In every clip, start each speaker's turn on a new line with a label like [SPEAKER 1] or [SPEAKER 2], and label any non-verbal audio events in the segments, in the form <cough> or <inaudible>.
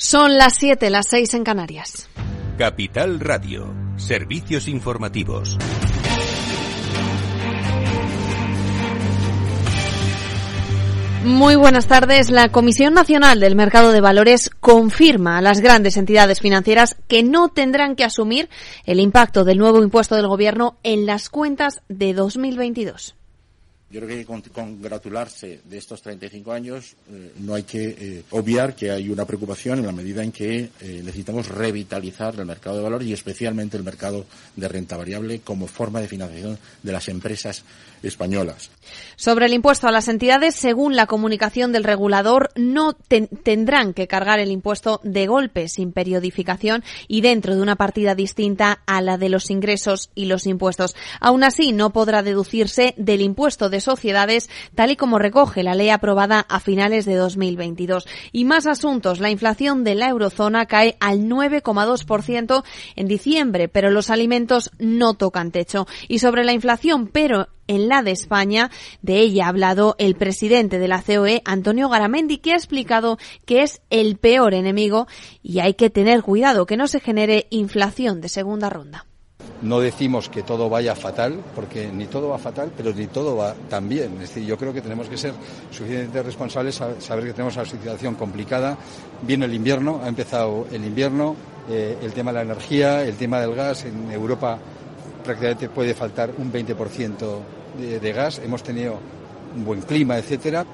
[SPEAKER 1] Son las 7, las 6 en Canarias.
[SPEAKER 2] Capital Radio, servicios informativos.
[SPEAKER 1] Muy buenas tardes. La Comisión Nacional del Mercado de Valores confirma a las grandes entidades financieras que no tendrán que asumir el impacto del nuevo impuesto del Gobierno en las cuentas de 2022.
[SPEAKER 3] Yo creo que hay que congratularse de estos 35 años. Eh, no hay que eh, obviar que hay una preocupación en la medida en que eh, necesitamos revitalizar el mercado de valores y especialmente el mercado de renta variable como forma de financiación de las empresas españolas.
[SPEAKER 1] Sobre el impuesto a las entidades, según la comunicación del regulador, no tendrán que cargar el impuesto de golpe, sin periodificación y dentro de una partida distinta a la de los ingresos y los impuestos. Aún así, no podrá deducirse del impuesto de sociedades, tal y como recoge la ley aprobada a finales de 2022. Y más asuntos. La inflación de la eurozona cae al 9,2% en diciembre, pero los alimentos no tocan techo. Y sobre la inflación, pero en la de España. De ella ha hablado el presidente de la COE, Antonio Garamendi, que ha explicado que es el peor enemigo y hay que tener cuidado que no se genere inflación de segunda ronda.
[SPEAKER 4] No decimos que todo vaya fatal, porque ni todo va fatal, pero ni todo va tan bien. Es decir, yo creo que tenemos que ser suficientemente responsables, saber que tenemos una situación complicada. Viene el invierno, ha empezado el invierno, eh, el tema de la energía, el tema del gas. En Europa prácticamente puede faltar un 20% de, gas, hemos tenido un buen clima, etcétera.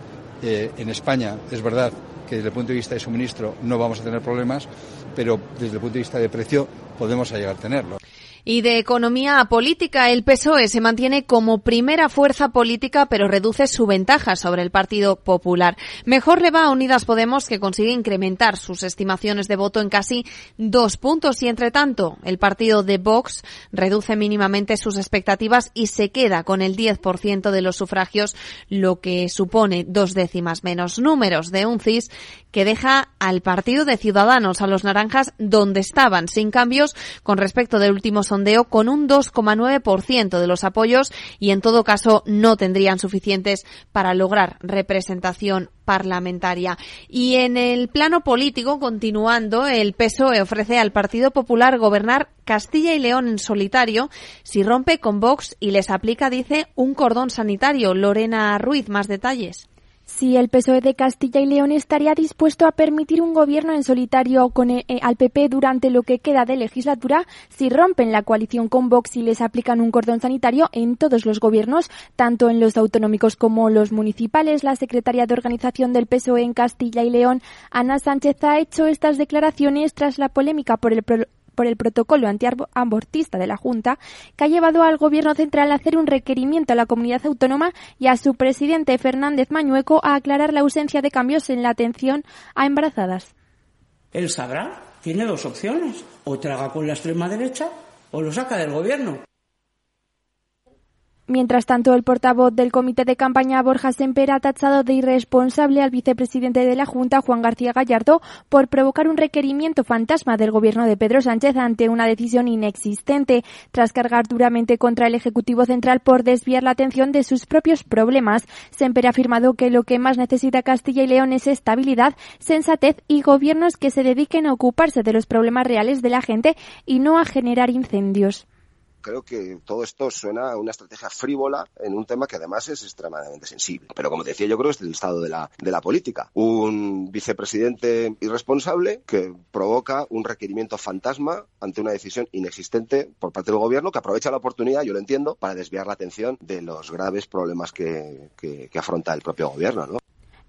[SPEAKER 4] Eh, en España es verdad que desde el punto de vista de suministro no vamos a tener problemas, pero desde el punto de vista de precio podemos llegar a tenerlo.
[SPEAKER 1] Y de economía política, el PSOE se mantiene como primera fuerza política, pero reduce su ventaja sobre el Partido Popular. Mejor le va a Unidas Podemos, que consigue incrementar sus estimaciones de voto en casi dos puntos. Y entre tanto, el partido de Vox reduce mínimamente sus expectativas y se queda con el 10% de los sufragios, lo que supone dos décimas menos. Números de un CIS que deja al partido de Ciudadanos, a los naranjas, donde estaban, sin cambios con respecto del último sondeo, con un 2,9% de los apoyos y en todo caso no tendrían suficientes para lograr representación parlamentaria. Y en el plano político, continuando, el PSOE ofrece al Partido Popular gobernar Castilla y León en solitario si rompe con Vox y les aplica, dice, un cordón sanitario. Lorena Ruiz, más detalles.
[SPEAKER 5] Si el PSOE de Castilla y León estaría dispuesto a permitir un gobierno en solitario con el, eh, al PP durante lo que queda de legislatura si rompen la coalición con Vox y les aplican un cordón sanitario en todos los gobiernos, tanto en los autonómicos como los municipales. La secretaria de organización del PSOE en Castilla y León, Ana Sánchez, ha hecho estas declaraciones tras la polémica por el por el protocolo antiabortista de la Junta, que ha llevado al Gobierno central a hacer un requerimiento a la comunidad autónoma y a su presidente Fernández Mañueco a aclarar la ausencia de cambios en la atención a embarazadas.
[SPEAKER 6] Él sabrá, tiene dos opciones, o traga con la extrema derecha o lo saca del Gobierno.
[SPEAKER 5] Mientras tanto, el portavoz del comité de campaña, Borja Semper, ha tachado de irresponsable al vicepresidente de la Junta, Juan García Gallardo, por provocar un requerimiento fantasma del gobierno de Pedro Sánchez ante una decisión inexistente, tras cargar duramente contra el Ejecutivo Central por desviar la atención de sus propios problemas. Semper ha afirmado que lo que más necesita Castilla y León es estabilidad, sensatez y gobiernos que se dediquen a ocuparse de los problemas reales de la gente y no a generar incendios
[SPEAKER 7] creo que todo esto suena a una estrategia frívola en un tema que además es extremadamente sensible. Pero como decía, yo creo que es el estado de la, de la política. Un vicepresidente irresponsable que provoca un requerimiento fantasma ante una decisión inexistente por parte del gobierno que aprovecha la oportunidad, yo lo entiendo, para desviar la atención de los graves problemas que, que, que afronta el propio gobierno. ¿no?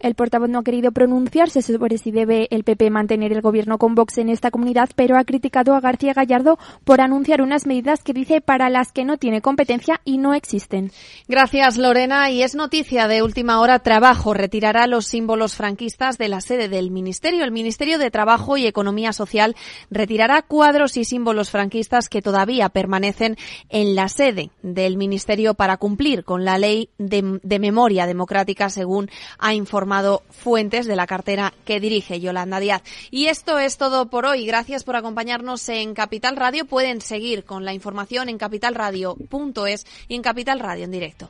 [SPEAKER 5] El portavoz no ha querido pronunciarse sobre si debe el PP mantener el gobierno con Vox en esta comunidad, pero ha criticado a García Gallardo por anunciar unas medidas que dice para las que no tiene competencia y no existen.
[SPEAKER 1] Gracias, Lorena. Y es noticia de última hora. Trabajo retirará los símbolos franquistas de la sede del Ministerio. El Ministerio de Trabajo y Economía Social retirará cuadros y símbolos franquistas que todavía permanecen en la sede del Ministerio para cumplir con la ley de, de memoria democrática, según ha informado fuentes de la cartera que dirige Yolanda Díaz. Y esto es todo por hoy. Gracias por acompañarnos en Capital Radio. Pueden seguir con la información en capitalradio.es y en Capital Radio en directo.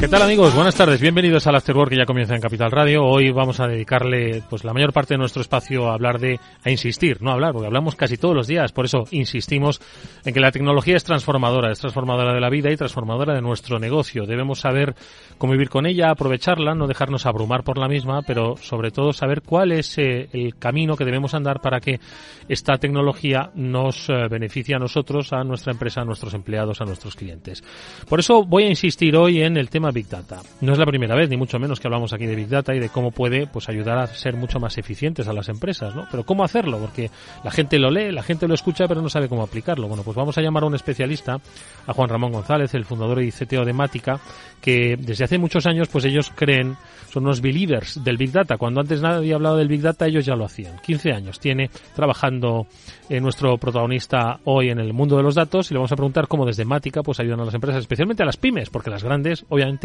[SPEAKER 8] ¿Qué tal amigos? Buenas tardes, bienvenidos al Afterwork que ya comienza en Capital Radio. Hoy vamos a dedicarle pues la mayor parte de nuestro espacio a hablar de, a insistir, no hablar, porque hablamos casi todos los días, por eso insistimos en que la tecnología es transformadora, es transformadora de la vida y transformadora de nuestro negocio. Debemos saber cómo vivir con ella, aprovecharla, no dejarnos abrumar por la misma, pero sobre todo saber cuál es eh, el camino que debemos andar para que esta tecnología nos eh, beneficie a nosotros, a nuestra empresa, a nuestros empleados, a nuestros clientes. Por eso voy a insistir hoy en el tema Big Data. No es la primera vez, ni mucho menos que hablamos aquí de Big Data y de cómo puede pues ayudar a ser mucho más eficientes a las empresas, ¿no? Pero cómo hacerlo, porque la gente lo lee, la gente lo escucha, pero no sabe cómo aplicarlo. Bueno, pues vamos a llamar a un especialista, a Juan Ramón González, el fundador y CTO de Mática, que desde hace muchos años pues ellos creen, son unos believers del Big Data. Cuando antes nadie había hablado del Big Data, ellos ya lo hacían. 15 años tiene trabajando en nuestro protagonista hoy en el mundo de los datos y le vamos a preguntar cómo desde Mática pues ayudan a las empresas, especialmente a las pymes, porque las grandes obviamente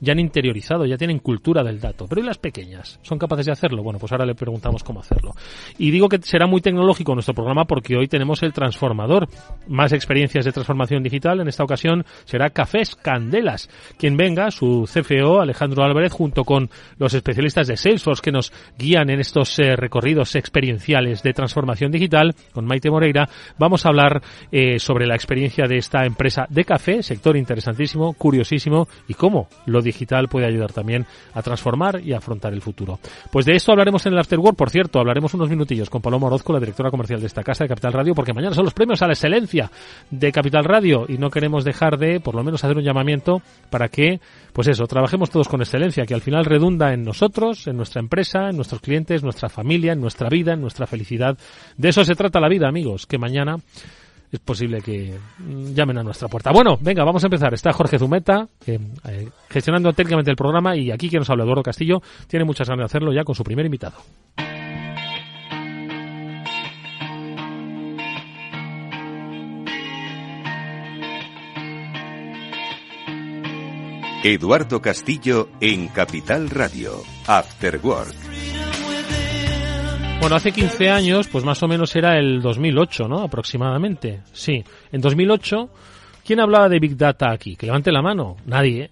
[SPEAKER 8] ya han interiorizado, ya tienen cultura del dato. Pero ¿y las pequeñas? ¿Son capaces de hacerlo? Bueno, pues ahora le preguntamos cómo hacerlo. Y digo que será muy tecnológico nuestro programa porque hoy tenemos el transformador. Más experiencias de transformación digital. En esta ocasión será Cafés Candelas. Quien venga, su CFO, Alejandro Álvarez, junto con los especialistas de Salesforce que nos guían en estos eh, recorridos experienciales de transformación digital, con Maite Moreira, vamos a hablar eh, sobre la experiencia de esta empresa de café, sector interesantísimo, curiosísimo, y cómo lo digital puede ayudar también a transformar y afrontar el futuro. Pues de esto hablaremos en el Afterwork, por cierto, hablaremos unos minutillos con Paloma Orozco, la directora comercial de esta casa de Capital Radio, porque mañana son los premios a la excelencia de Capital Radio y no queremos dejar de, por lo menos, hacer un llamamiento para que, pues eso, trabajemos todos con excelencia, que al final redunda en nosotros, en nuestra empresa, en nuestros clientes, nuestra familia, en nuestra vida, en nuestra felicidad. De eso se trata la vida, amigos, que mañana es posible que llamen a nuestra puerta. Bueno, venga, vamos a empezar. Está Jorge Zumeta eh, gestionando técnicamente el programa y aquí que nos habla Eduardo Castillo tiene muchas ganas de hacerlo ya con su primer invitado.
[SPEAKER 2] Eduardo Castillo en Capital Radio, After Work.
[SPEAKER 8] Bueno, hace 15 años, pues más o menos era el 2008, ¿no? Aproximadamente. Sí, en 2008, ¿quién hablaba de Big Data aquí? Que levante la mano. Nadie.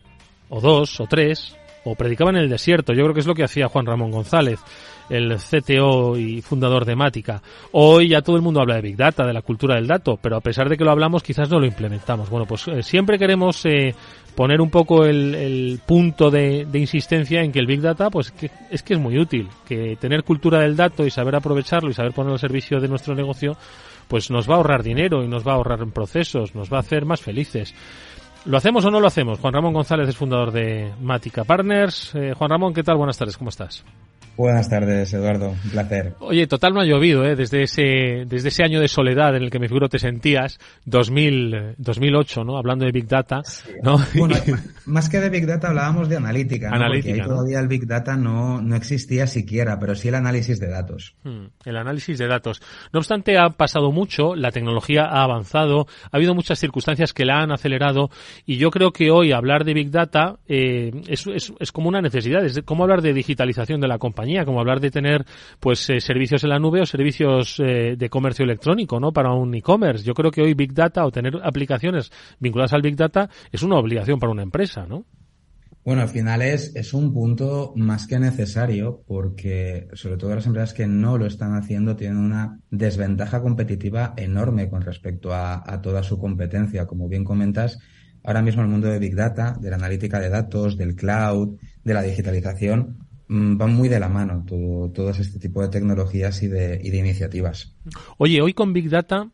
[SPEAKER 8] O dos, o tres. O predicaban en el desierto. Yo creo que es lo que hacía Juan Ramón González el CTO y fundador de Mática. Hoy ya todo el mundo habla de Big Data, de la cultura del dato, pero a pesar de que lo hablamos, quizás no lo implementamos. Bueno, pues eh, siempre queremos eh, poner un poco el, punto de, insistencia en que el Big Data, pues que, es que es muy útil, que tener cultura del dato y saber aprovecharlo y saber ponerlo al servicio de nuestro negocio, pues nos va a ahorrar dinero y nos va a ahorrar en procesos, nos va a hacer más felices. ¿Lo hacemos o no lo hacemos? Juan Ramón González es fundador de Mática Partners. Eh, Juan Ramón, ¿qué tal? Buenas tardes, ¿cómo estás?
[SPEAKER 9] Buenas tardes, Eduardo. Un placer.
[SPEAKER 8] Oye, total no ha llovido, ¿eh? Desde ese, desde ese año de soledad en el que me figuro te sentías, 2000, 2008, ¿no? Hablando de Big Data, ¿no?
[SPEAKER 9] Bueno, <laughs> más que de Big Data hablábamos de analítica, ¿no?
[SPEAKER 8] Analítica,
[SPEAKER 9] Porque ahí
[SPEAKER 8] ¿no?
[SPEAKER 9] todavía el Big Data no, no existía siquiera, pero sí el análisis de datos.
[SPEAKER 8] Hmm, el análisis de datos. No obstante, ha pasado mucho, la tecnología ha avanzado, ha habido muchas circunstancias que la han acelerado y yo creo que hoy hablar de Big Data eh, es, es, es como una necesidad, es como hablar de digitalización de la compañía como hablar de tener pues eh, servicios en la nube o servicios eh, de comercio electrónico, ¿no? Para un e-commerce. Yo creo que hoy Big Data o tener aplicaciones vinculadas al Big Data es una obligación para una empresa, ¿no?
[SPEAKER 9] Bueno, al final es, es un punto más que necesario porque sobre todo las empresas que no lo están haciendo tienen una desventaja competitiva enorme con respecto a, toda su competencia. Como bien comentas, ahora mismo el mundo de Big Data, de la analítica de datos, del cloud, de la digitalización, van muy de la mano todo, todos este tipo de tecnologías y de, y de iniciativas.
[SPEAKER 8] Oye, hoy con Big Data,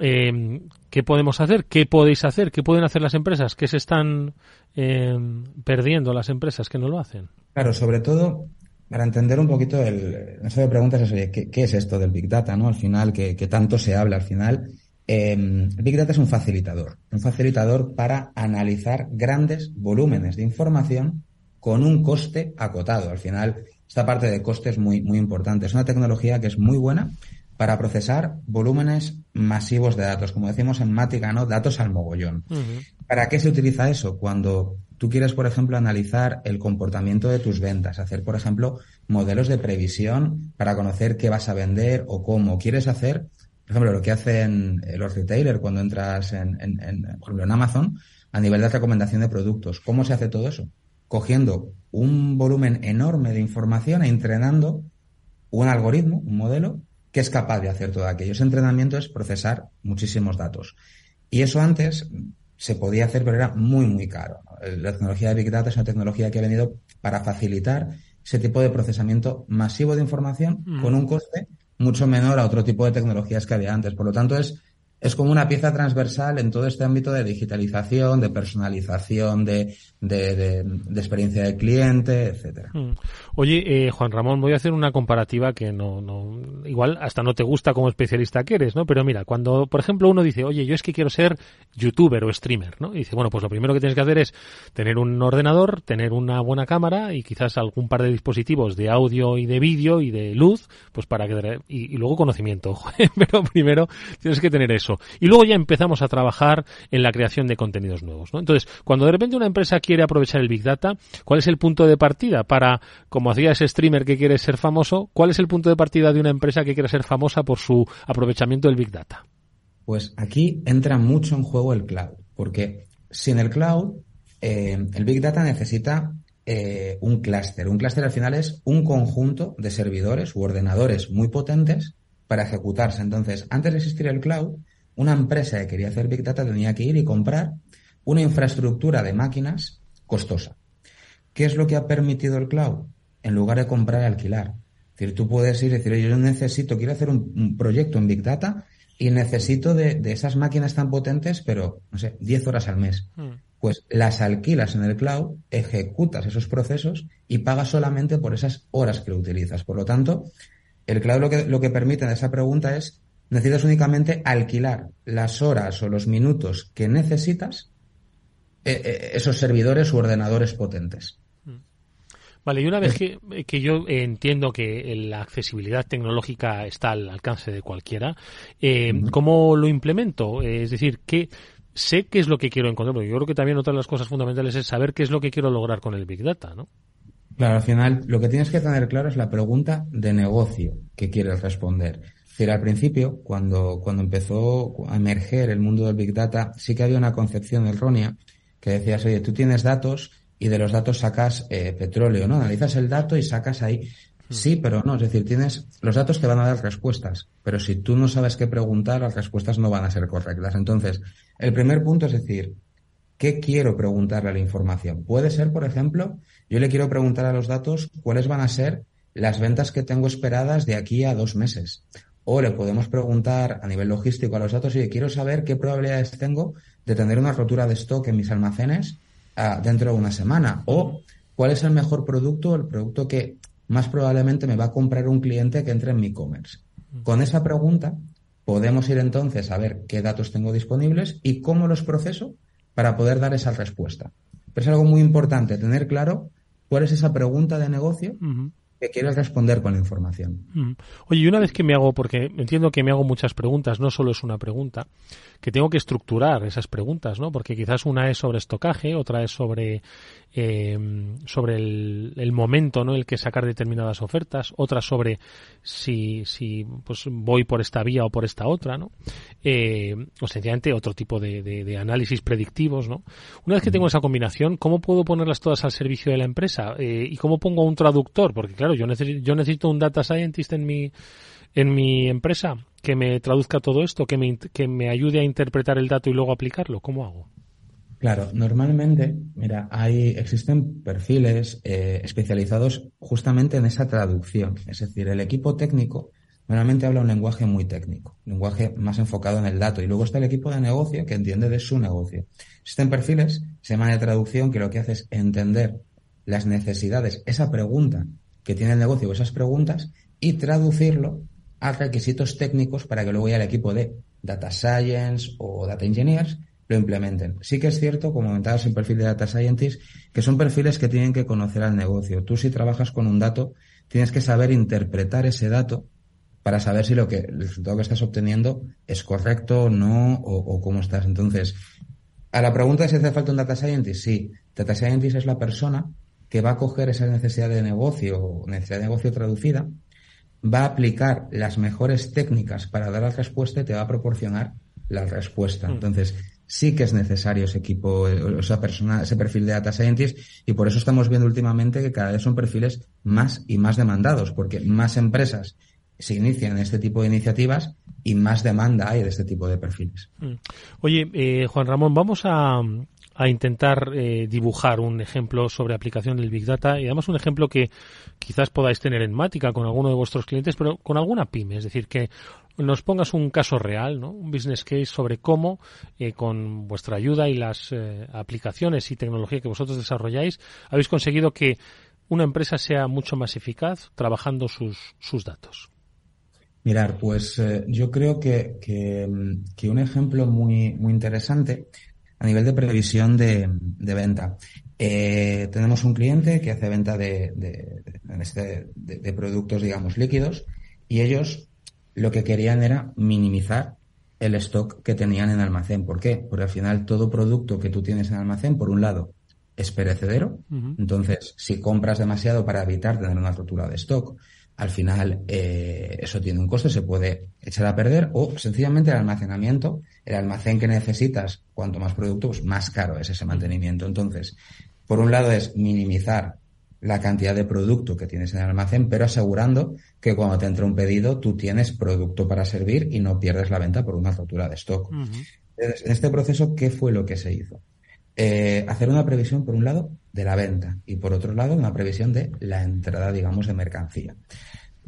[SPEAKER 8] eh, ¿qué podemos hacer? ¿Qué podéis hacer? ¿Qué pueden hacer las empresas? ¿Qué se están eh, perdiendo las empresas que no lo hacen?
[SPEAKER 9] Claro, sobre todo para entender un poquito el, eso de preguntas es, oye, ¿qué, es esto del Big Data? ¿no? Al final, que, tanto se habla al final. Eh, Big Data es un facilitador, un facilitador para analizar grandes volúmenes de información con un coste acotado. Al final, esta parte de coste es muy, muy importante. Es una tecnología que es muy buena para procesar volúmenes masivos de datos, como decimos en Mática, ¿no? Datos al mogollón. ¿Para qué se utiliza eso? Cuando tú quieres, por ejemplo, analizar el comportamiento de tus ventas, hacer, por ejemplo, modelos de previsión para conocer qué vas a vender o cómo. Quieres hacer, por ejemplo, lo que hacen los retailers cuando entras en, por ejemplo, en Amazon, a nivel de recomendación de productos. ¿Cómo se hace todo eso? Cogiendo un volumen enorme de información e entrenando un algoritmo, un modelo, que es capaz de hacer todo aquello. Ese entrenamiento es procesar muchísimos datos. Y eso antes se podía hacer, pero era muy, muy caro. La tecnología de Big Data es una tecnología que ha venido para facilitar ese tipo de procesamiento masivo de información mm. con un coste mucho menor a otro tipo de tecnologías que había antes. Por lo tanto, es es como una pieza transversal en todo este ámbito de digitalización, de personalización, de, de, experiencia de cliente, etcétera.
[SPEAKER 8] Hmm. Oye, eh, Juan Ramón, voy a hacer una comparativa que no, no, igual hasta no te gusta como especialista que eres, ¿no? Pero mira, cuando, por ejemplo, uno dice, oye, yo es que quiero ser youtuber o streamer, ¿no? Y dice, bueno, pues lo primero que tienes que hacer es tener un ordenador, tener una buena cámara y quizás algún par de dispositivos de audio y de vídeo y de luz, pues para que, y, y luego conocimiento, <laughs> pero primero tienes que tener eso. Y luego ya empezamos a trabajar en la creación de contenidos nuevos. ¿no? Entonces, cuando de repente una empresa quiere aprovechar el Big Data, ¿cuál es el punto de partida para, como hacía ese streamer que quiere ser famoso, cuál es el punto de partida de una empresa que quiere ser famosa por su aprovechamiento del Big Data?
[SPEAKER 9] Pues aquí entra mucho en juego el cloud, porque sin el cloud, eh, el Big Data necesita eh, un clúster. Un clúster al final es un conjunto de servidores u ordenadores muy potentes para ejecutarse. Entonces, antes de existir el cloud, una empresa que quería hacer Big Data tenía que ir y comprar una infraestructura de máquinas costosa. ¿Qué es lo que ha permitido el cloud? En lugar de comprar y alquilar. Es decir, tú puedes ir y decir, yo necesito, quiero hacer un, proyecto en Big Data y necesito de, esas máquinas tan potentes, pero, no sé, 10 horas al mes. Hmm. Pues las alquilas en el cloud, ejecutas esos procesos y pagas solamente por esas horas que lo utilizas. Por lo tanto, el cloud lo que, lo que permite en esa pregunta es necesitas únicamente alquilar las horas o los minutos que necesitas esos servidores u ordenadores potentes. Mm.
[SPEAKER 8] Vale, y una vez que, yo entiendo que la accesibilidad tecnológica está al alcance de cualquiera, eh, ¿cómo lo implemento? Es decir, ¿qué, sé qué es lo que quiero encontrar, porque yo creo que también otra de las cosas fundamentales es saber qué es lo que quiero lograr con el Big Data, ¿no?
[SPEAKER 9] Claro, al final lo que tienes que tener claro es la pregunta de negocio que quieres responder al principio, cuando, cuando empezó a emerger el mundo del Big Data, sí que había una concepción errónea que decías, oye, tú tienes datos y de los datos sacas eh, petróleo, ¿no? Analizas el dato y sacas ahí. Hmm. Sí, pero no, es decir, tienes los datos te van a dar respuestas, pero si tú no sabes qué preguntar, las respuestas no van a ser correctas. Entonces, el primer punto es decir, ¿qué quiero preguntarle a la información? Puede ser, por ejemplo, yo le quiero preguntar a los datos cuáles van a ser las ventas que tengo esperadas de aquí a dos meses. O le podemos preguntar a nivel logístico a los datos, y quiero saber qué probabilidades tengo de tener una rotura de stock en mis almacenes ah, dentro de una semana. O cuál es el mejor producto, el producto que más probablemente me va a comprar un cliente que entre en mi e-commerce. Con esa pregunta podemos ir entonces a ver qué datos tengo disponibles y cómo los proceso para poder dar esa respuesta. Pero es algo muy importante tener claro cuál es esa pregunta de negocio que quieres responder con la información.
[SPEAKER 8] Oye, y una vez que me hago, porque entiendo que me hago muchas preguntas, no solo es una pregunta, que tengo que estructurar esas preguntas, ¿no? Porque quizás una es sobre estocaje, otra es sobre eh, sobre el, el, momento, ¿no? El que sacar determinadas ofertas, otra sobre si si pues voy por esta vía o por esta otra, ¿no? Eh, o sencillamente otro tipo de, de, de, análisis predictivos, ¿no? Una vez que tengo esa combinación, ¿cómo puedo ponerlas todas al servicio de la empresa? Eh, ¿Y cómo pongo un traductor? Porque claro, yo necesito, yo necesito un data scientist en mi, en mi empresa que me traduzca todo esto, que me, que me ayude a interpretar el dato y luego aplicarlo. ¿Cómo hago?
[SPEAKER 9] Claro, normalmente, mira, hay, existen perfiles eh, especializados justamente en esa traducción. Es decir, el equipo técnico normalmente habla un lenguaje muy técnico, lenguaje más enfocado en el dato. Y luego está el equipo de negocio que entiende de su negocio. Existen perfiles, se llama de traducción, que lo que hace es entender las necesidades, esa pregunta que tiene el negocio o esas preguntas y traducirlo a requisitos técnicos para que luego ya el equipo de Data Science o Data Engineers lo implementen. Sí que es cierto, como comentabas en perfil de Data Scientist, que son perfiles que tienen que conocer al negocio. Tú si trabajas con un dato, tienes que saber interpretar ese dato para saber si lo que, el resultado que estás obteniendo es correcto o no, o, cómo estás. Entonces, a la pregunta de si hace falta un Data Scientist, sí. Data Scientist es la persona que va a coger esa necesidad de negocio, necesidad de negocio traducida, va a aplicar las mejores técnicas para dar la respuesta y te va a proporcionar la respuesta. Mm. Entonces, sí que es necesario ese equipo, esa persona, ese perfil de data scientist y por eso estamos viendo últimamente que cada vez son perfiles más y más demandados, porque más empresas se inician en este tipo de iniciativas y más demanda hay de este tipo de perfiles.
[SPEAKER 8] Mm. Oye, eh, Juan Ramón, vamos a, a intentar eh, dibujar un ejemplo sobre aplicación del Big Data y además un ejemplo que quizás podáis tener en Mática con alguno de vuestros clientes, pero con alguna pyme, es decir, que nos pongas un caso real, ¿no? un business case sobre cómo, eh, con vuestra ayuda y las eh, aplicaciones y tecnología que vosotros desarrolláis, habéis conseguido que una empresa sea mucho más eficaz trabajando sus, sus datos.
[SPEAKER 9] Mirar, pues yo creo que, que, que, un ejemplo muy, muy interesante a nivel de previsión de, de venta. Eh, tenemos un cliente que hace venta de, de, este, de, productos, digamos, líquidos y ellos lo que querían era minimizar el stock que tenían en almacén. ¿Por qué? Porque al final todo producto que tú tienes en almacén, por un lado, es perecedero. Entonces, si compras demasiado para evitar tener una rotura de stock, al final eh, eso tiene un coste, se puede echar a perder o sencillamente el almacenamiento, el almacén que necesitas, cuanto más producto, pues más caro es ese mantenimiento. Entonces, por un lado es minimizar la cantidad de producto que tienes en el almacén, pero asegurando que cuando te entra un pedido tú tienes producto para servir y no pierdes la venta por una rotura de stock. Entonces, en este proceso, ¿qué fue lo que se hizo? Eh, hacer una previsión, por un lado, de la venta y, por otro lado, una previsión de la entrada, digamos, de mercancía.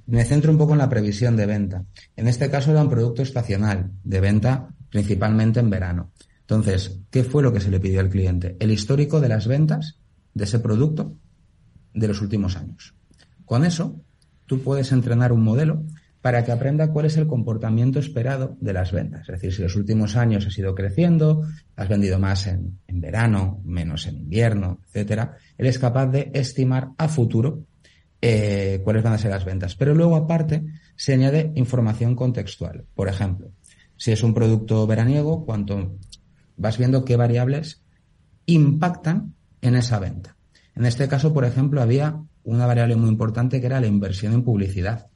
[SPEAKER 9] Me centro un poco en la previsión de venta. En este caso era un producto estacional, de venta principalmente en verano. Entonces, ¿qué fue lo que se le pidió al cliente? El histórico de las ventas de ese producto de los últimos años. Con eso, tú puedes entrenar un modelo para que aprenda cuál es el comportamiento esperado de las ventas. Es decir, si los últimos años has ido creciendo, has vendido más en, en verano, menos en invierno, etcétera, él es capaz de estimar a futuro eh, cuáles van a ser las ventas. Pero luego, aparte, se añade información contextual. Por ejemplo, si es un producto veraniego, cuánto vas viendo qué variables impactan en esa venta. En este caso, por ejemplo, había una variable muy importante que era la inversión en publicidad.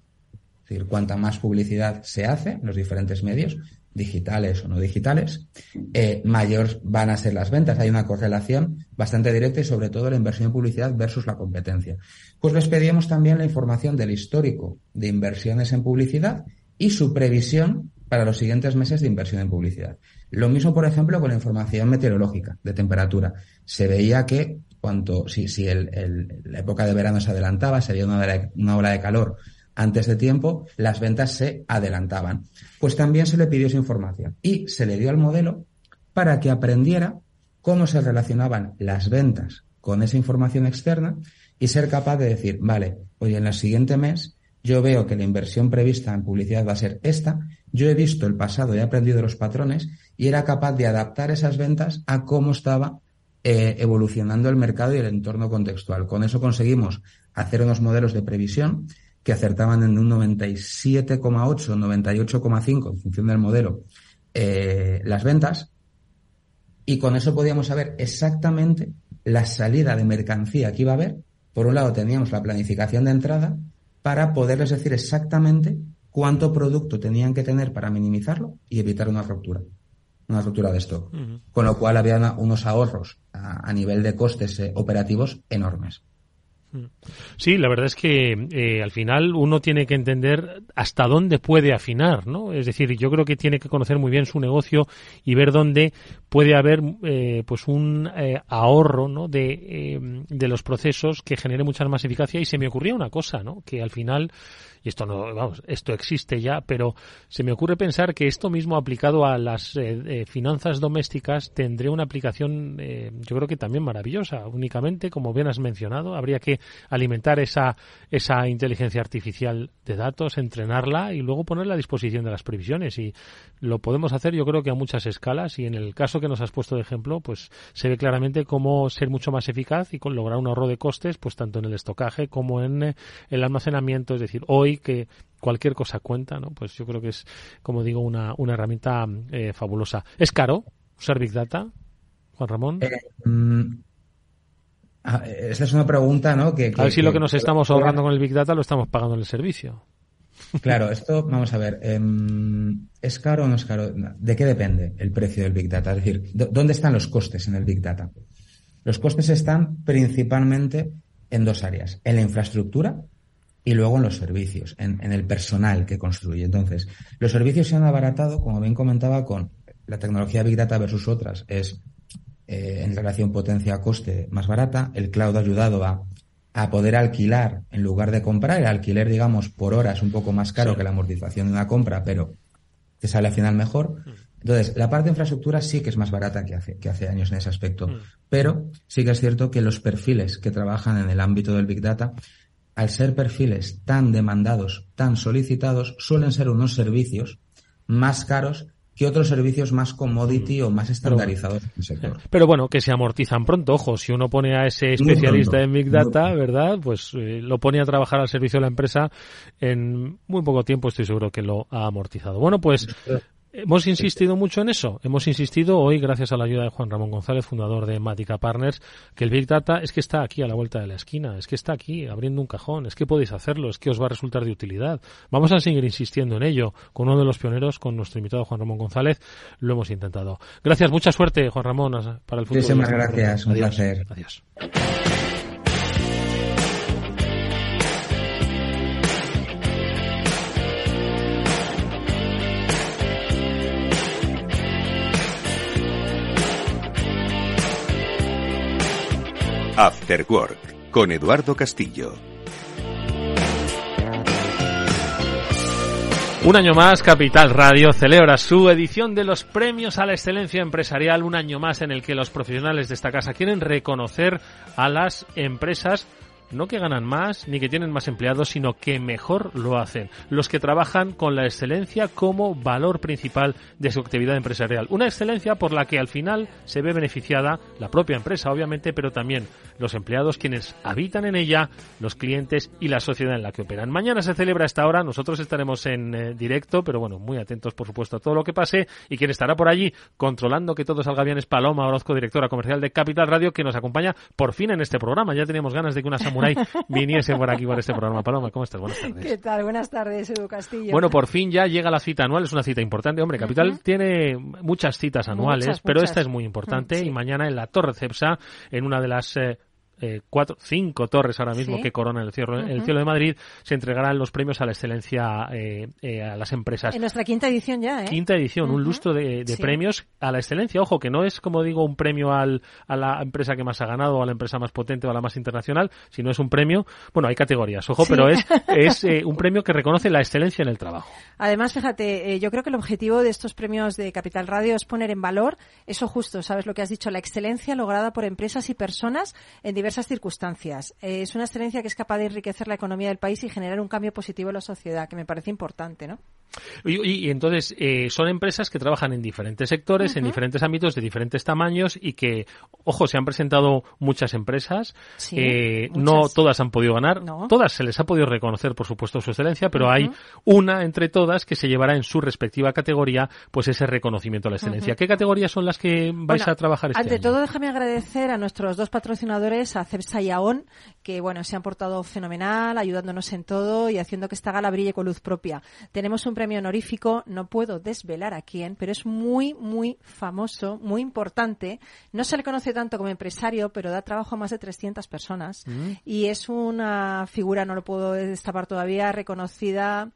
[SPEAKER 9] Es decir, cuanta más publicidad se hace en los diferentes medios, digitales o no digitales, eh, mayor van a ser las ventas. Hay una correlación bastante directa y sobre todo la inversión en publicidad versus la competencia. Pues les pedíamos también la información del histórico de inversiones en publicidad y su previsión para los siguientes meses de inversión en publicidad. Lo mismo, por ejemplo, con la información meteorológica de temperatura. Se veía que cuanto, si, si el, el, la época de verano se adelantaba, sería una una ola de calor antes de tiempo, las ventas se adelantaban. Pues también se le pidió esa información y se le dio al modelo para que aprendiera cómo se relacionaban las ventas con esa información externa y ser capaz de decir, vale, oye, en el siguiente mes yo veo que la inversión prevista en publicidad va a ser esta, yo he visto el pasado, he aprendido los patrones y era capaz de adaptar esas ventas a cómo estaba eh, evolucionando el mercado y el entorno contextual. Con eso conseguimos hacer unos modelos de previsión que acertaban en un 97,8, 98,5 en función del modelo eh, las ventas y con eso podíamos saber exactamente la salida de mercancía que iba a haber. Por un lado teníamos la planificación de entrada para poderles decir exactamente cuánto producto tenían que tener para minimizarlo y evitar una ruptura, una ruptura de stock. Con lo cual había unos ahorros a, nivel de costes eh, operativos enormes.
[SPEAKER 8] Sí, la verdad es que eh, al final uno tiene que entender hasta dónde puede afinar, ¿no? Es decir, yo creo que tiene que conocer muy bien su negocio y ver dónde puede haber eh, pues un eh, ahorro, ¿no? De, de los procesos que genere mucha más eficacia. Y se me ocurría una cosa, ¿no? Que al final y esto no, vamos, esto existe ya, pero se me ocurre pensar que esto mismo aplicado a las eh, eh, finanzas domésticas tendría una aplicación, eh, yo creo que también maravillosa. Únicamente, como bien has mencionado, habría que alimentar esa, esa inteligencia artificial de datos, entrenarla y luego ponerla a disposición de las previsiones. Y lo podemos hacer, yo creo que a muchas escalas. Y en el caso que nos has puesto de ejemplo, pues se ve claramente cómo ser mucho más eficaz y con lograr un ahorro de costes, pues tanto en el estocaje como en el almacenamiento. Es decir, hoy que cualquier cosa cuenta, ¿no? Pues yo creo que es, como digo, una, una herramienta eh, fabulosa. ¿Es caro usar Big Data, Juan Ramón? Eh,
[SPEAKER 9] mm, ah, esta es una pregunta, ¿no? Que,
[SPEAKER 8] a ver si lo que nos estamos ahorrando con el Big Data lo estamos pagando en el servicio.
[SPEAKER 9] Claro, esto, vamos a ver, em, ¿es caro o no es caro? ¿De qué depende el precio del Big Data? Es decir, ¿dónde están los costes en el Big Data? Los costes están principalmente en dos áreas, en la infraestructura, y luego en los servicios, en, el personal que construye. Entonces, los servicios se han abaratado, como bien comentaba, con la tecnología Big Data versus otras, es eh, en relación potencia-coste más barata. El cloud ha ayudado a, a, poder alquilar en lugar de comprar. El alquiler, digamos, por hora es un poco más caro que la amortización de una compra, pero te sale al final mejor. Mm. Entonces, la parte de infraestructura sí que es más barata que hace, que hace años en ese aspecto, mm. pero sí que es cierto que los perfiles que trabajan en el ámbito del Big Data al ser perfiles tan demandados, tan solicitados, suelen ser unos servicios más caros que otros servicios más commodity o más estandarizados
[SPEAKER 8] pero, en el sector. Pero bueno, que se amortizan pronto. Ojo, si uno pone a ese especialista en Big Data, ¿verdad? Pues eh, lo pone a trabajar al servicio de la empresa en muy poco tiempo, estoy seguro que lo ha amortizado. Bueno, pues Hemos insistido mucho en eso. Hemos insistido hoy, gracias a la ayuda de Juan Ramón González, fundador de Matica Partners, que el Big Data es que está aquí a la vuelta de la esquina, es que está aquí abriendo un cajón, es que podéis hacerlo, es que os va a resultar de utilidad. Vamos a seguir insistiendo en ello. Con uno de los pioneros, con nuestro invitado Juan Ramón González, lo hemos intentado. Gracias, mucha suerte, Juan Ramón, para el futuro.
[SPEAKER 9] Muchísimas gracias, un placer.
[SPEAKER 8] Adiós.
[SPEAKER 2] After Work con Eduardo Castillo.
[SPEAKER 8] Un año más, Capital Radio celebra su edición de los premios a la excelencia empresarial, un año más en el que los profesionales de esta casa quieren reconocer a las empresas no que ganan más ni que tienen más empleados, sino que mejor lo hacen. Los que trabajan con la excelencia como valor principal de su actividad empresarial. Una excelencia por la que al final se ve beneficiada la propia empresa, obviamente, pero también los empleados quienes habitan en ella, los clientes y la sociedad en la que operan. Mañana se celebra esta hora, nosotros estaremos en eh, directo, pero bueno, muy atentos por supuesto a todo lo que pase y quien estará por allí controlando que todo salga bien es Paloma Orozco, directora comercial de Capital Radio, que nos acompaña por fin en este programa. Ya teníamos ganas de que una samurai viniese por aquí por este programa. Paloma, ¿cómo estás? Buenas tardes.
[SPEAKER 10] ¿Qué tal? Buenas tardes, Edu Castillo.
[SPEAKER 8] Bueno, por fin ya llega la cita anual, es una cita importante. Hombre, Capital tiene muchas citas anuales, pero esta es muy importante y mañana en la Torre Cepsa, en una de las eh, eh, cuatro, cinco torres ahora mismo que coronan el cielo, el cielo de Madrid, se entregarán los premios a la excelencia eh, eh, a las empresas.
[SPEAKER 10] En nuestra quinta edición ya, ¿eh?
[SPEAKER 8] Quinta edición, un lustro de, premios a la excelencia. Ojo, que no es, como digo, un premio al, a la empresa que más ha ganado, o a la empresa más potente o a la más internacional, sino es un premio, bueno, hay categorías, ojo, pero es, <laughs> es un premio que reconoce la excelencia en el trabajo.
[SPEAKER 10] Además, fíjate, yo creo que el objetivo de estos premios de Capital Radio es poner en valor eso justo, ¿sabes lo que has dicho? La excelencia lograda por empresas y personas en diversos diversas circunstancias. Eh, es una excelencia que es capaz de enriquecer la economía del país y generar un cambio positivo en la sociedad, que me parece importante, ¿no?
[SPEAKER 8] Y, y, entonces eh, son empresas que trabajan en diferentes sectores, en diferentes ámbitos, de diferentes tamaños y que, ojo, se han presentado muchas empresas.
[SPEAKER 10] Sí,
[SPEAKER 8] eh,
[SPEAKER 10] muchas.
[SPEAKER 8] no todas han podido ganar,
[SPEAKER 10] No.
[SPEAKER 8] todas se les ha podido reconocer, por supuesto, su excelencia, pero hay una entre todas que se llevará en su respectiva categoría, pues ese reconocimiento a la excelencia. ¿Qué categorías son las que vais
[SPEAKER 10] Bueno,
[SPEAKER 8] a trabajar este
[SPEAKER 10] Ante
[SPEAKER 8] año?
[SPEAKER 10] todo, déjame agradecer a nuestros dos patrocinadores, a CEPSA y a ON, que bueno, se han portado fenomenal, ayudándonos en todo y haciendo que esta gala brille con luz propia. Tenemos un premio honorífico, no puedo desvelar a quién, pero es muy, muy famoso, muy importante. No se le conoce tanto como empresario, pero da trabajo a más de 300 personas.
[SPEAKER 11] Mm.
[SPEAKER 10] Y es una figura, no lo puedo destapar todavía, reconocida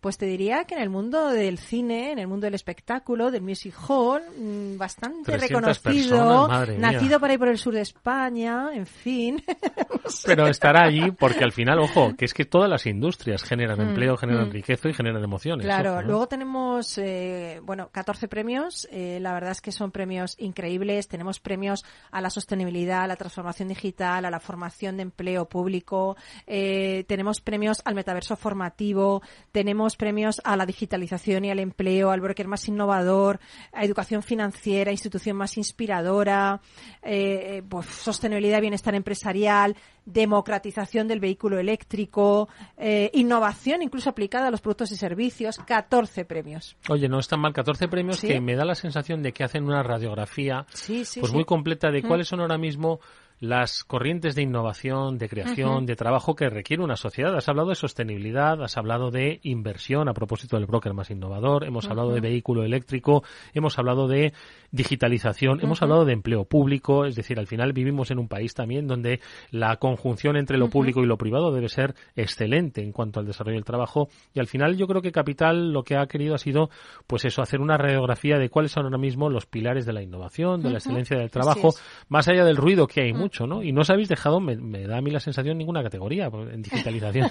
[SPEAKER 10] pues te diría que en el mundo del cine, en el mundo del espectáculo, del music hall, mm, bastante
[SPEAKER 8] 300
[SPEAKER 10] reconocido,
[SPEAKER 8] personas,
[SPEAKER 10] nacido por ahí por el sur de España, en fin. <laughs>
[SPEAKER 8] Pero estará allí porque al final, ojo, que es que todas las industrias generan
[SPEAKER 10] Mm,
[SPEAKER 8] empleo, generan
[SPEAKER 10] mm.
[SPEAKER 8] riqueza y generan emociones.
[SPEAKER 10] Claro,
[SPEAKER 8] ojo, ¿no?
[SPEAKER 10] luego tenemos, eh, bueno, 14 premios. eh, la verdad es que son premios increíbles. Tenemos premios a la sostenibilidad, a la transformación digital, a la formación de empleo público. eh, tenemos premios al metaverso formativo. Tenemos premios a la digitalización y al empleo, al broker más innovador, a educación financiera, institución más inspiradora, eh, eh, pues, sostenibilidad, bienestar empresarial, democratización del vehículo eléctrico, eh, innovación incluso aplicada a los productos y servicios, 14 premios.
[SPEAKER 8] Oye, no están mal 14 premios
[SPEAKER 10] Sí.
[SPEAKER 8] que me da la sensación de que hacen una radiografía
[SPEAKER 10] Sí, sí,
[SPEAKER 8] pues muy completa de
[SPEAKER 10] Mm.
[SPEAKER 8] cuáles son ahora mismo las corrientes de innovación, de creación, de trabajo que requiere una sociedad. Has hablado de sostenibilidad, has hablado de inversión a propósito del broker más innovador, hemos hablado de vehículo eléctrico, hemos hablado de digitalización, hemos hablado de empleo público, es decir, al final vivimos en un país también donde la conjunción entre lo público y lo privado debe ser excelente en cuanto al desarrollo del trabajo. Y al final yo creo que Capital lo que ha querido ha sido pues eso, hacer una radiografía de cuáles son ahora mismo los pilares de la innovación, de la excelencia del trabajo, más allá del ruido que hay
[SPEAKER 10] Mm.
[SPEAKER 8] Mucho, ¿no? Y no os habéis dejado, me, me da a mí la sensación, ninguna categoría en <laughs> digitalización.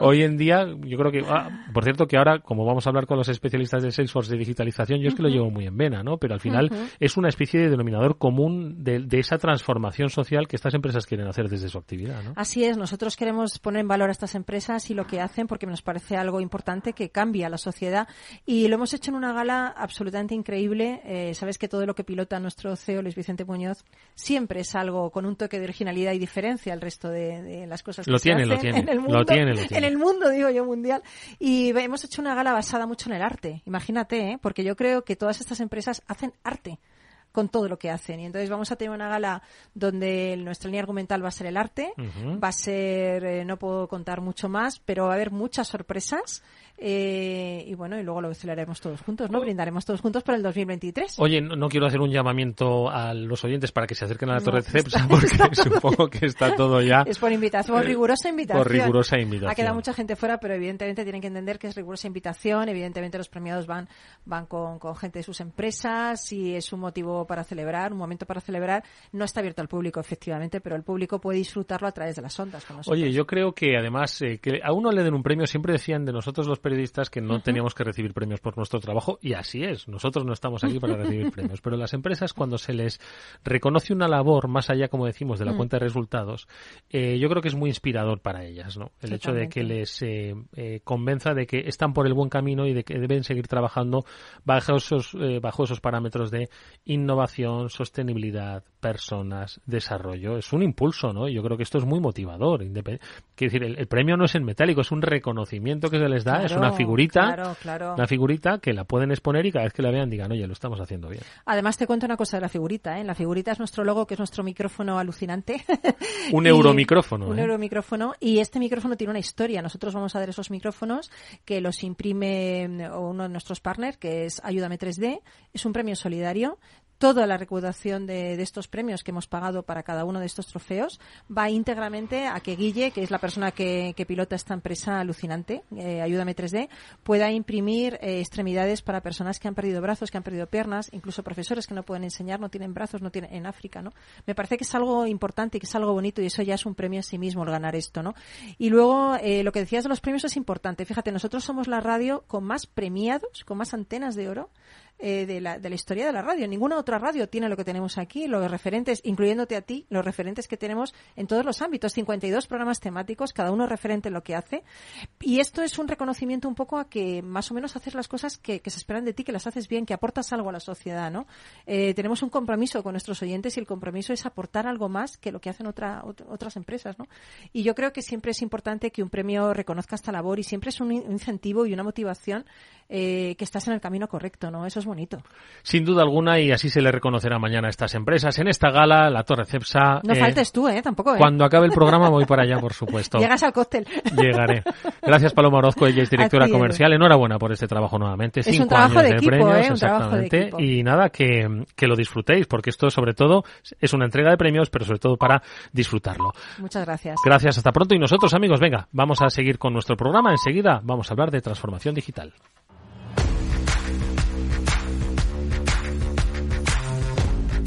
[SPEAKER 8] Hoy en día, yo creo que, ah, por cierto, que ahora, como vamos a hablar con los especialistas de Salesforce de digitalización, yo es que lo llevo muy en vena, ¿no? Pero al final es una especie de denominador común de, de esa transformación social que estas empresas quieren hacer desde su actividad, ¿no?
[SPEAKER 10] Así es, nosotros queremos poner en valor a estas empresas y lo que hacen porque nos parece algo importante que cambia la sociedad y lo hemos hecho en una gala absolutamente increíble. Eh, Sabes que todo lo que pilota nuestro CEO, Luis Vicente Muñoz, siempre es algo con un toque de originalidad y diferencia al resto de, de las cosas que
[SPEAKER 8] Lo
[SPEAKER 10] se
[SPEAKER 8] tiene, lo
[SPEAKER 10] hacen
[SPEAKER 8] tiene, <laughs>
[SPEAKER 10] en el
[SPEAKER 8] lo
[SPEAKER 10] mundo.
[SPEAKER 8] tiene, lo tiene.
[SPEAKER 10] En el mundo, digo yo, mundial. Y hemos hecho una gala basada mucho en el arte. Imagínate, ¿eh? porque yo creo que todas estas empresas hacen arte con todo lo que hacen. Y entonces vamos a tener una gala donde nuestra línea argumental va a ser el arte, va a ser, eh, no puedo contar mucho más, pero va a haber muchas sorpresas. Eh, y bueno, y luego lo celebraremos todos juntos, ¿no? Brindaremos todos juntos por el 2023.
[SPEAKER 8] Oye, no, no quiero hacer un llamamiento a los oyentes para que se acerquen a la
[SPEAKER 10] No,
[SPEAKER 8] Torre <laughs> Cepsa, porque <laughs>
[SPEAKER 10] está
[SPEAKER 8] supongo que está todo ya. <laughs>
[SPEAKER 10] Es por invitación, por
[SPEAKER 8] eh,
[SPEAKER 10] rigurosa invitación.
[SPEAKER 8] por rigurosa invitación.
[SPEAKER 10] Ha quedado mucha gente fuera, pero evidentemente tienen que entender que es rigurosa invitación. Evidentemente los premiados van, van con, con gente de sus empresas y es un motivo para celebrar, un momento para celebrar. No está abierto al público, efectivamente, pero el público puede disfrutarlo a través de las ondas. Con.
[SPEAKER 8] Oye, yo creo que además eh, que a uno le den un premio, siempre decían de nosotros los periodistas que no teníamos que recibir premios por nuestro trabajo y así es. Nosotros no estamos aquí para recibir premios, pero las empresas cuando se les reconoce una labor más allá, como decimos, de la
[SPEAKER 10] Mm.
[SPEAKER 8] cuenta de resultados, eh, yo creo que es muy inspirador para ellas, ¿no? El hecho de que les eh, eh, convenza de que están por el buen camino y de que deben seguir trabajando bajo esos eh, bajo esos parámetros de innovación, sostenibilidad, personas, desarrollo. Es un impulso, ¿no? Yo creo que esto es muy motivador. Quiero decir, el, el premio no es en metálico, es un reconocimiento que se les da, es
[SPEAKER 10] Claro,
[SPEAKER 8] una figurita,
[SPEAKER 10] claro, claro.
[SPEAKER 8] una figurita que la pueden exponer y cada vez que la vean digan, oye, lo estamos haciendo bien.
[SPEAKER 10] Además te cuento una cosa de la figurita, ¿eh? La figurita es nuestro logo, que es nuestro micrófono alucinante. <laughs>
[SPEAKER 8] Un euromicrófono,
[SPEAKER 10] Un
[SPEAKER 8] ¿eh?
[SPEAKER 10] euromicrófono. Y este micrófono tiene una historia. Nosotros vamos a dar esos micrófonos que los imprime mm, uno de nuestros partners, que es Ayúdame 3D. Es un premio solidario. Toda la recaudación de, estos premios que hemos pagado para cada uno de estos trofeos va íntegramente a que Guille, que es la persona que, que pilota esta empresa alucinante, eh, Ayúdame 3D, pueda imprimir eh, extremidades para personas que han perdido brazos, que han perdido piernas, incluso profesores que no pueden enseñar, no tienen brazos, no tienen en África, ¿no? Me parece que es algo importante y que es algo bonito y eso ya es un premio a sí mismo el ganar esto, ¿no? Y luego eh, lo que decías de los premios es importante. Fíjate, nosotros somos la radio con más premiados, con más antenas de oro eh, de, la, de la historia de la radio. Ninguna otra radio tiene lo que tenemos aquí, los referentes, incluyéndote a ti, los referentes que tenemos en todos los ámbitos. 52 programas temáticos, cada uno referente en lo que hace. Y esto es un reconocimiento un poco a que más o menos haces las cosas que, se esperan de ti, que las haces bien, que aportas algo a la sociedad, ¿no? Eh, tenemos un compromiso con nuestros oyentes y el compromiso es aportar algo más que lo que hacen otra, otras empresas, ¿no? Y yo creo que siempre es importante que un premio reconozca esta labor y siempre es un incentivo y una motivación eh, que estás en el camino correcto, ¿no? Eso es bonito.
[SPEAKER 8] Sin duda alguna, y así se le reconocerá mañana a estas empresas. En esta gala, la Torre Cepsa.
[SPEAKER 10] No eh, faltes tú, ¿eh? Tampoco, ¿eh?
[SPEAKER 8] Cuando acabe el programa voy para allá, por supuesto. <laughs>
[SPEAKER 10] Llegas al cóctel.
[SPEAKER 8] Llegaré. Gracias, Paloma Orozco, ella es directora comercial. Enhorabuena por este trabajo nuevamente.
[SPEAKER 10] Es
[SPEAKER 8] Cinco
[SPEAKER 10] un trabajo
[SPEAKER 8] años
[SPEAKER 10] de, equipo,
[SPEAKER 8] premios,
[SPEAKER 10] ¿eh? Un trabajo de equipo.
[SPEAKER 8] Y nada, que, que lo disfrutéis, porque esto, sobre todo, es una entrega de premios, pero sobre todo para disfrutarlo.
[SPEAKER 10] Muchas gracias.
[SPEAKER 8] Gracias, hasta pronto. Y nosotros, amigos, venga, vamos a seguir con nuestro programa. Enseguida vamos a hablar de transformación digital.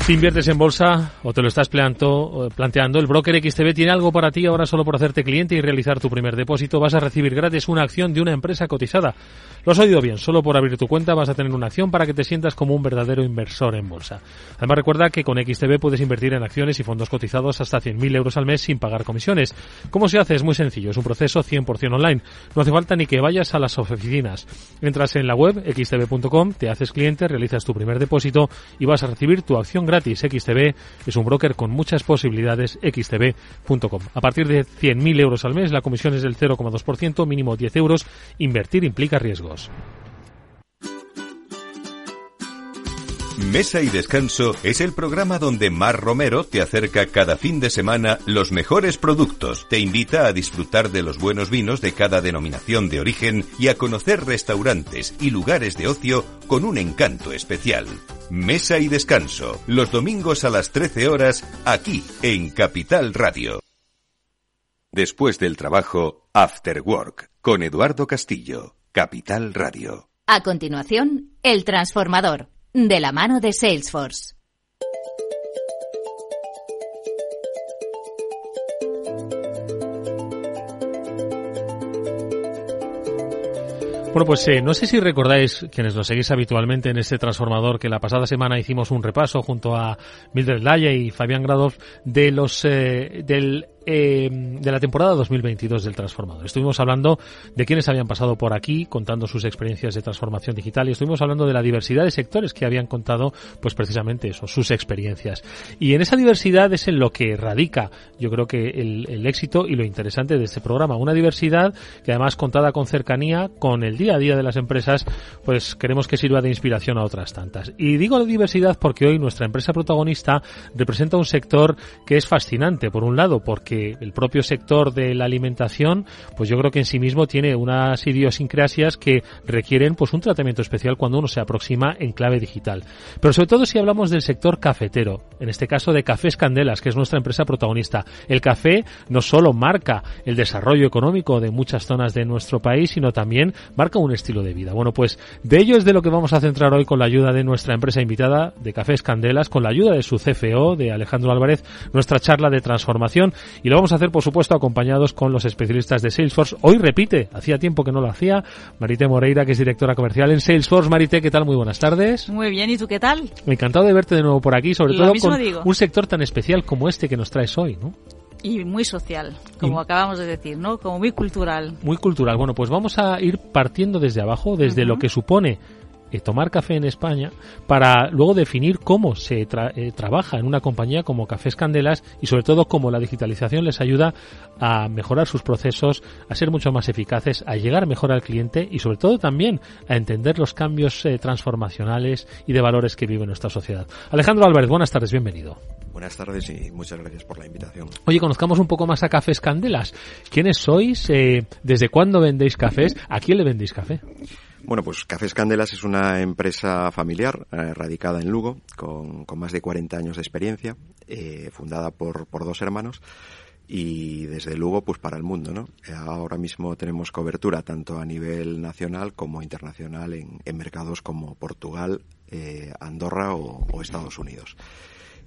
[SPEAKER 8] Si inviertes en bolsa o te lo estás planteando, el broker XTB tiene algo para ti ahora solo por hacerte cliente y realizar tu primer depósito. Vas a recibir gratis una acción de una empresa cotizada. Lo has oído bien, solo por abrir tu cuenta vas a tener una acción para que te sientas como un verdadero inversor en bolsa. Además recuerda que con XTB puedes invertir en acciones y fondos cotizados hasta 100.000 euros al mes sin pagar comisiones. ¿Cómo se hace? Es muy sencillo, es un proceso 100% online. No hace falta ni que vayas a las oficinas. Entras en la web xtb.com, te haces cliente, realizas tu primer depósito y vas a recibir tu acción gratis. XTB es un broker con muchas posibilidades, xtb.com. A partir de 100.000 euros al mes, la comisión es del 0,2%, mínimo 10 euros. Invertir implica riesgos.
[SPEAKER 2] Mesa y Descanso es el programa donde Mar Romero te acerca cada fin de semana los mejores productos, te invita a disfrutar de los buenos vinos de cada denominación de origen y a conocer restaurantes y lugares de ocio con un encanto especial. Mesa y Descanso, los domingos a las 13 horas, aquí en Capital Radio. Después del trabajo, After Work, con Eduardo Castillo, Capital Radio.
[SPEAKER 11] A continuación, El Transformador de la mano de Salesforce.
[SPEAKER 8] Bueno, pues eh, no sé si recordáis, quienes nos seguís habitualmente en este transformador, que la pasada semana hicimos un repaso junto a Mildred Laye y Fabián Gradov de los eh, del eh, de la temporada 2022 del Transformador. Estuvimos hablando de quienes habían pasado por aquí, contando sus experiencias de transformación digital, y estuvimos hablando de la diversidad de sectores que habían contado, pues precisamente eso, sus experiencias. Y en esa diversidad es en lo que radica, yo creo que el, el éxito y lo interesante de este programa. Una diversidad que además contada con cercanía, con el día a día de las empresas, pues queremos que sirva de inspiración a otras tantas. Y digo diversidad porque hoy nuestra empresa protagonista representa un sector que es fascinante, por un lado, porque el propio sector de la alimentación, pues yo creo que en sí mismo tiene unas idiosincrasias que requieren pues un tratamiento especial cuando uno se aproxima en clave digital. Pero sobre todo si hablamos del sector cafetero, en este caso de Cafés Candelas, que es nuestra empresa protagonista. El café no solo marca el desarrollo económico de muchas zonas de nuestro país, sino también marca un estilo de vida. Bueno, pues de ello es de lo que vamos a centrar hoy con la ayuda de nuestra empresa invitada de Cafés Candelas, con la ayuda de su CFO, de Alejandro Álvarez, nuestra charla de transformación y lo vamos a hacer, por supuesto, acompañados con los especialistas de Salesforce. Hoy repite, hacía tiempo que no lo hacía, Marité Moreira, que es directora comercial en Salesforce. Marité, ¿qué tal? Muy buenas tardes.
[SPEAKER 12] Muy bien, ¿y tú qué tal?
[SPEAKER 8] Encantado de verte de nuevo por aquí, sobre todo con un sector tan especial como este que nos traes hoy, ¿no?
[SPEAKER 12] Y muy social, como acabamos de decir, ¿no? Como muy cultural.
[SPEAKER 8] Muy cultural. Bueno, pues vamos a ir partiendo desde abajo, desde lo que supone eh, tomar café en España para luego definir cómo se eh, trabaja en una compañía como Cafés Candelas y sobre todo cómo la digitalización les ayuda a mejorar sus procesos, a ser mucho más eficaces, a llegar mejor al cliente y sobre todo también a entender los cambios eh, transformacionales y de valores que vive nuestra sociedad. Alejandro Álvarez, buenas tardes, bienvenido.
[SPEAKER 13] Buenas tardes y muchas gracias por la invitación.
[SPEAKER 8] Oye, conozcamos un poco más a Cafés Candelas. ¿Quiénes sois? ¿Desde cuándo vendéis cafés? ¿A quién le vendéis café?
[SPEAKER 13] Bueno, pues Cafés Candelas es una empresa familiar eh, radicada en Lugo, con, más de 40 años de experiencia, eh, fundada por, dos hermanos y desde Lugo pues para el mundo, ¿no? Ahora mismo tenemos cobertura tanto a nivel nacional como internacional en, mercados como Portugal, eh, Andorra o, Estados Unidos.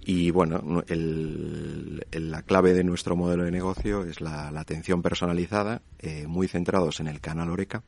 [SPEAKER 13] Y bueno, la clave de nuestro modelo de negocio es la, atención personalizada, muy centrados en el canal Oreca,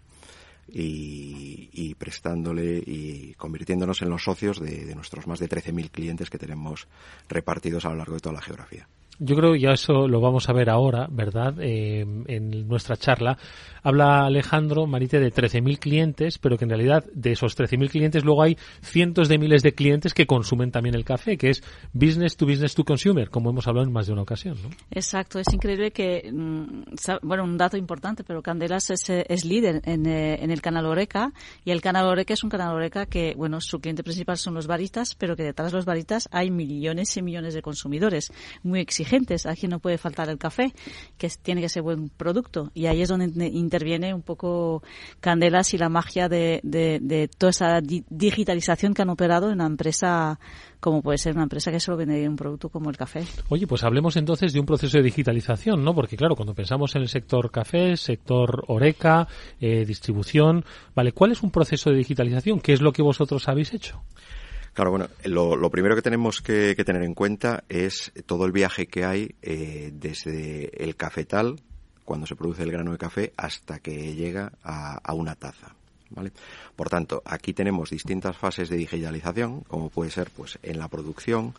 [SPEAKER 13] y, prestándole y convirtiéndonos en los socios de, de nuestros más de 13.000 clientes que tenemos repartidos a lo largo de toda la geografía.
[SPEAKER 8] Yo creo ya eso lo vamos a ver ahora, ¿verdad? Eh, en nuestra charla. Habla Alejandro Marite de 13.000 clientes, pero que en realidad de esos 13.000 clientes luego hay cientos de miles de clientes que consumen también el café, que es business to business to consumer, como hemos hablado en más de una ocasión. ¿no?
[SPEAKER 12] Exacto, es increíble que, mm, bueno, un dato importante, pero Candelas es, eh, líder en, eh, en, el canal Oreca y el canal Oreca es un canal Oreca que, bueno, su cliente principal son los baristas, pero que detrás de los baristas hay millones y millones de consumidores muy exigentes Aquí no puede faltar el café, que tiene que ser buen producto. Y ahí es donde interviene un poco Candelas y la magia de, de, toda esa digitalización que han operado en la empresa como puede ser una empresa que solo vende un producto como el café.
[SPEAKER 8] Oye, pues hablemos entonces de un proceso de digitalización, ¿no? Porque claro, cuando pensamos en el sector café, sector oreca, eh, distribución, ¿vale? ¿Cuál es un proceso de digitalización? ¿Qué es lo que vosotros habéis hecho?
[SPEAKER 13] Claro, bueno, lo, primero que tenemos que, tener en cuenta es todo el viaje que hay eh, desde el cafetal, cuando se produce el grano de café, hasta que llega a, una taza. ¿Vale? Por tanto, aquí tenemos distintas fases de digitalización, como puede ser pues en la producción,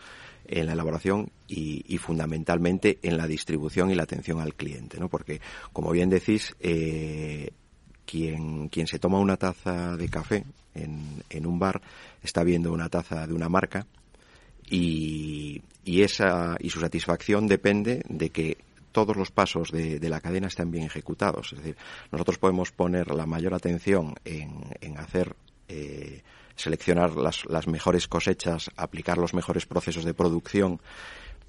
[SPEAKER 13] en la elaboración y, fundamentalmente en la distribución y la atención al cliente, ¿no? Porque, como bien decís, eh, quien, quien se toma una taza de café en, en un bar está viendo una taza de una marca y, y, esa, y su satisfacción depende de que todos los pasos de, la cadena estén bien ejecutados. Es decir, nosotros podemos poner la mayor atención en, en hacer eh, seleccionar las, las, mejores cosechas, aplicar los mejores procesos de producción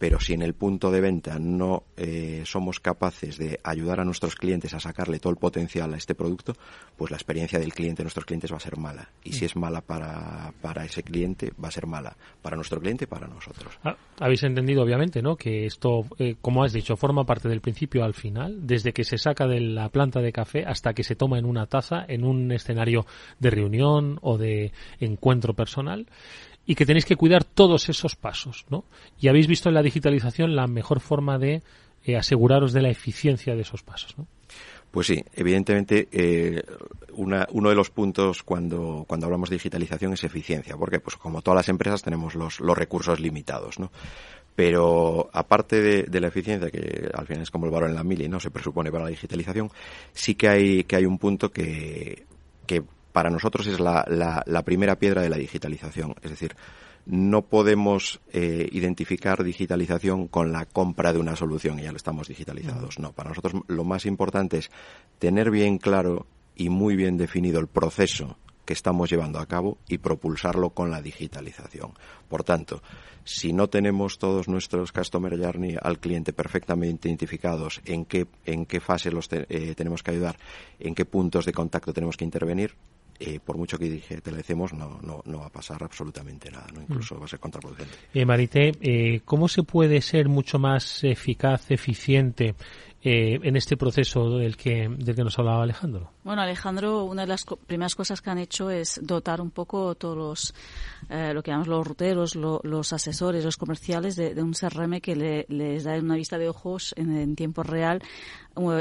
[SPEAKER 13] pero si en el punto de venta no eh, somos capaces de ayudar a nuestros clientes a sacarle todo el potencial a este producto, pues la experiencia del cliente, nuestros clientes va a ser mala. Y si es mala para, para ese cliente, va a ser mala para nuestro cliente y para nosotros.
[SPEAKER 8] Ah, habéis entendido, obviamente, ¿no? que esto, eh, como has dicho, forma parte del principio al final, desde que se saca de la planta de café hasta que se toma en una taza, en un escenario de reunión o de encuentro personal y que tenéis que cuidar todos esos pasos, ¿no? Y habéis visto en la digitalización la mejor forma de eh, aseguraros de la eficiencia de esos pasos, ¿no?
[SPEAKER 13] Pues sí, evidentemente eh, uno de los puntos cuando, cuando hablamos de digitalización es eficiencia, porque pues como todas las empresas tenemos los, los recursos limitados, ¿no? Pero aparte de, la eficiencia, que al final es como el valor en la mili, ¿no? Se presupone para la digitalización, sí que hay, que hay un punto que, que para nosotros es la, la, primera piedra de la digitalización. Es decir, no podemos eh, identificar digitalización con la compra de una solución y ya lo estamos digitalizados. No, para nosotros lo más importante es tener bien claro y muy bien definido el proceso que estamos llevando a cabo y propulsarlo con la digitalización. Por tanto, si no tenemos todos nuestros customer journey al cliente perfectamente identificados, en qué, en qué fase los eh, tenemos que ayudar, en qué puntos de contacto tenemos que intervenir, eh, por mucho que digitalicemos, no, no, no va a pasar absolutamente nada, ¿no? incluso va a ser contraproducente.
[SPEAKER 8] Eh, Marité, eh, ¿cómo se puede ser mucho más eficaz, eficiente eh, en este proceso del que, del que nos hablaba Alejandro?
[SPEAKER 12] Bueno, Alejandro, una de las primeras cosas que han hecho es dotar un poco todos los, eh, lo que llamamos los ruteros, los asesores, los comerciales de, un CRM que les da una vista de ojos en tiempo real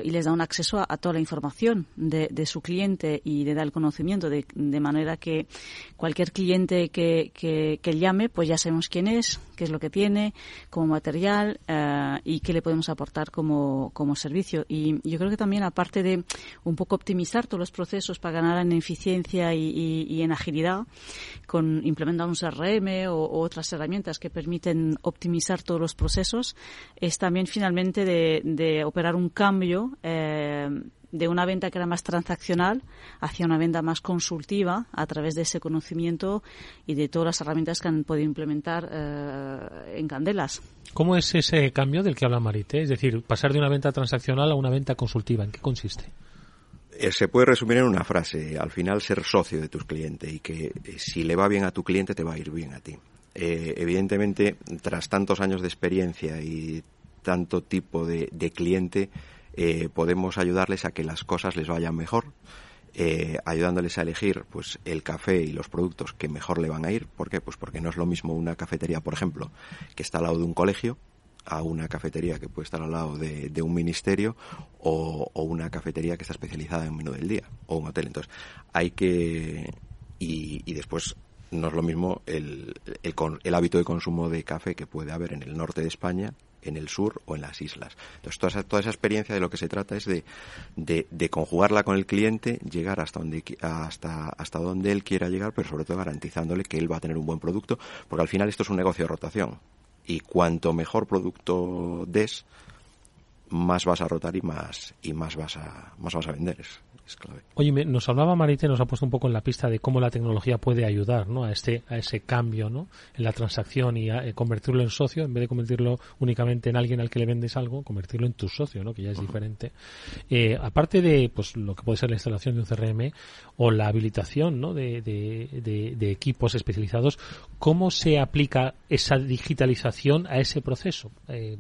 [SPEAKER 12] y les da un acceso a, toda la información de, su cliente y le da el conocimiento de, manera que cualquier cliente que, que, llame, pues ya sabemos quién es, qué es lo que tiene como material eh, y qué le podemos aportar como, como servicio. Y yo creo que también, aparte de un poco optimizar todos los procesos para ganar en eficiencia y, en agilidad, con implementar un CRM o, otras herramientas que permiten optimizar todos los procesos, es también finalmente de, de operar un cambio eh, de una venta que era más transaccional hacia una venta más consultiva a través de ese conocimiento y de todas las herramientas que han podido implementar eh, en Candelas.
[SPEAKER 8] ¿Cómo es ese cambio del que habla Marite? Es decir, pasar de una venta transaccional a una venta consultiva. ¿En qué consiste?
[SPEAKER 13] Eh, se puede resumir en una frase. Al final, ser socio de tus clientes y que si le va bien a tu cliente, te va a ir bien a ti. evidentemente, tras tantos años de experiencia y tanto tipo de cliente, eh, podemos ayudarles a que las cosas les vayan mejor, eh, ayudándoles a elegir pues el café y los productos que mejor le van a ir. ¿Por qué? Pues porque no es lo mismo una cafetería, por ejemplo, que está al lado de un colegio, a una cafetería que puede estar al lado de, un ministerio o, una cafetería que está especializada en menú del día o un hotel. Entonces, hay que... Y, y después no es lo mismo el, el, el, hábito de consumo de café que puede haber en el norte de España, en el sur o en las islas. Entonces, toda esa, toda esa experiencia de lo que se trata es de, conjugarla con el cliente, llegar hasta donde, hasta, hasta donde él quiera llegar, pero sobre todo garantizándole que él va a tener un buen producto, porque al final esto es un negocio de rotación. Y cuanto mejor producto des, más vas a rotar y más, y más vas a, más vas a vender. Es,
[SPEAKER 8] Oye, nos hablaba Marite, nos ha puesto un poco en la pista de cómo la tecnología puede ayudar ¿no? a, este, a ese cambio ¿no? en la transacción y a, eh, convertirlo en socio, en vez de convertirlo únicamente en alguien al que le vendes algo, convertirlo en tu socio, ¿no? que ya es diferente. Eh, aparte de pues lo que puede ser la instalación de un CRM o la habilitación ¿no? de, de, equipos especializados, ¿cómo se aplica esa digitalización a ese proceso? Eh,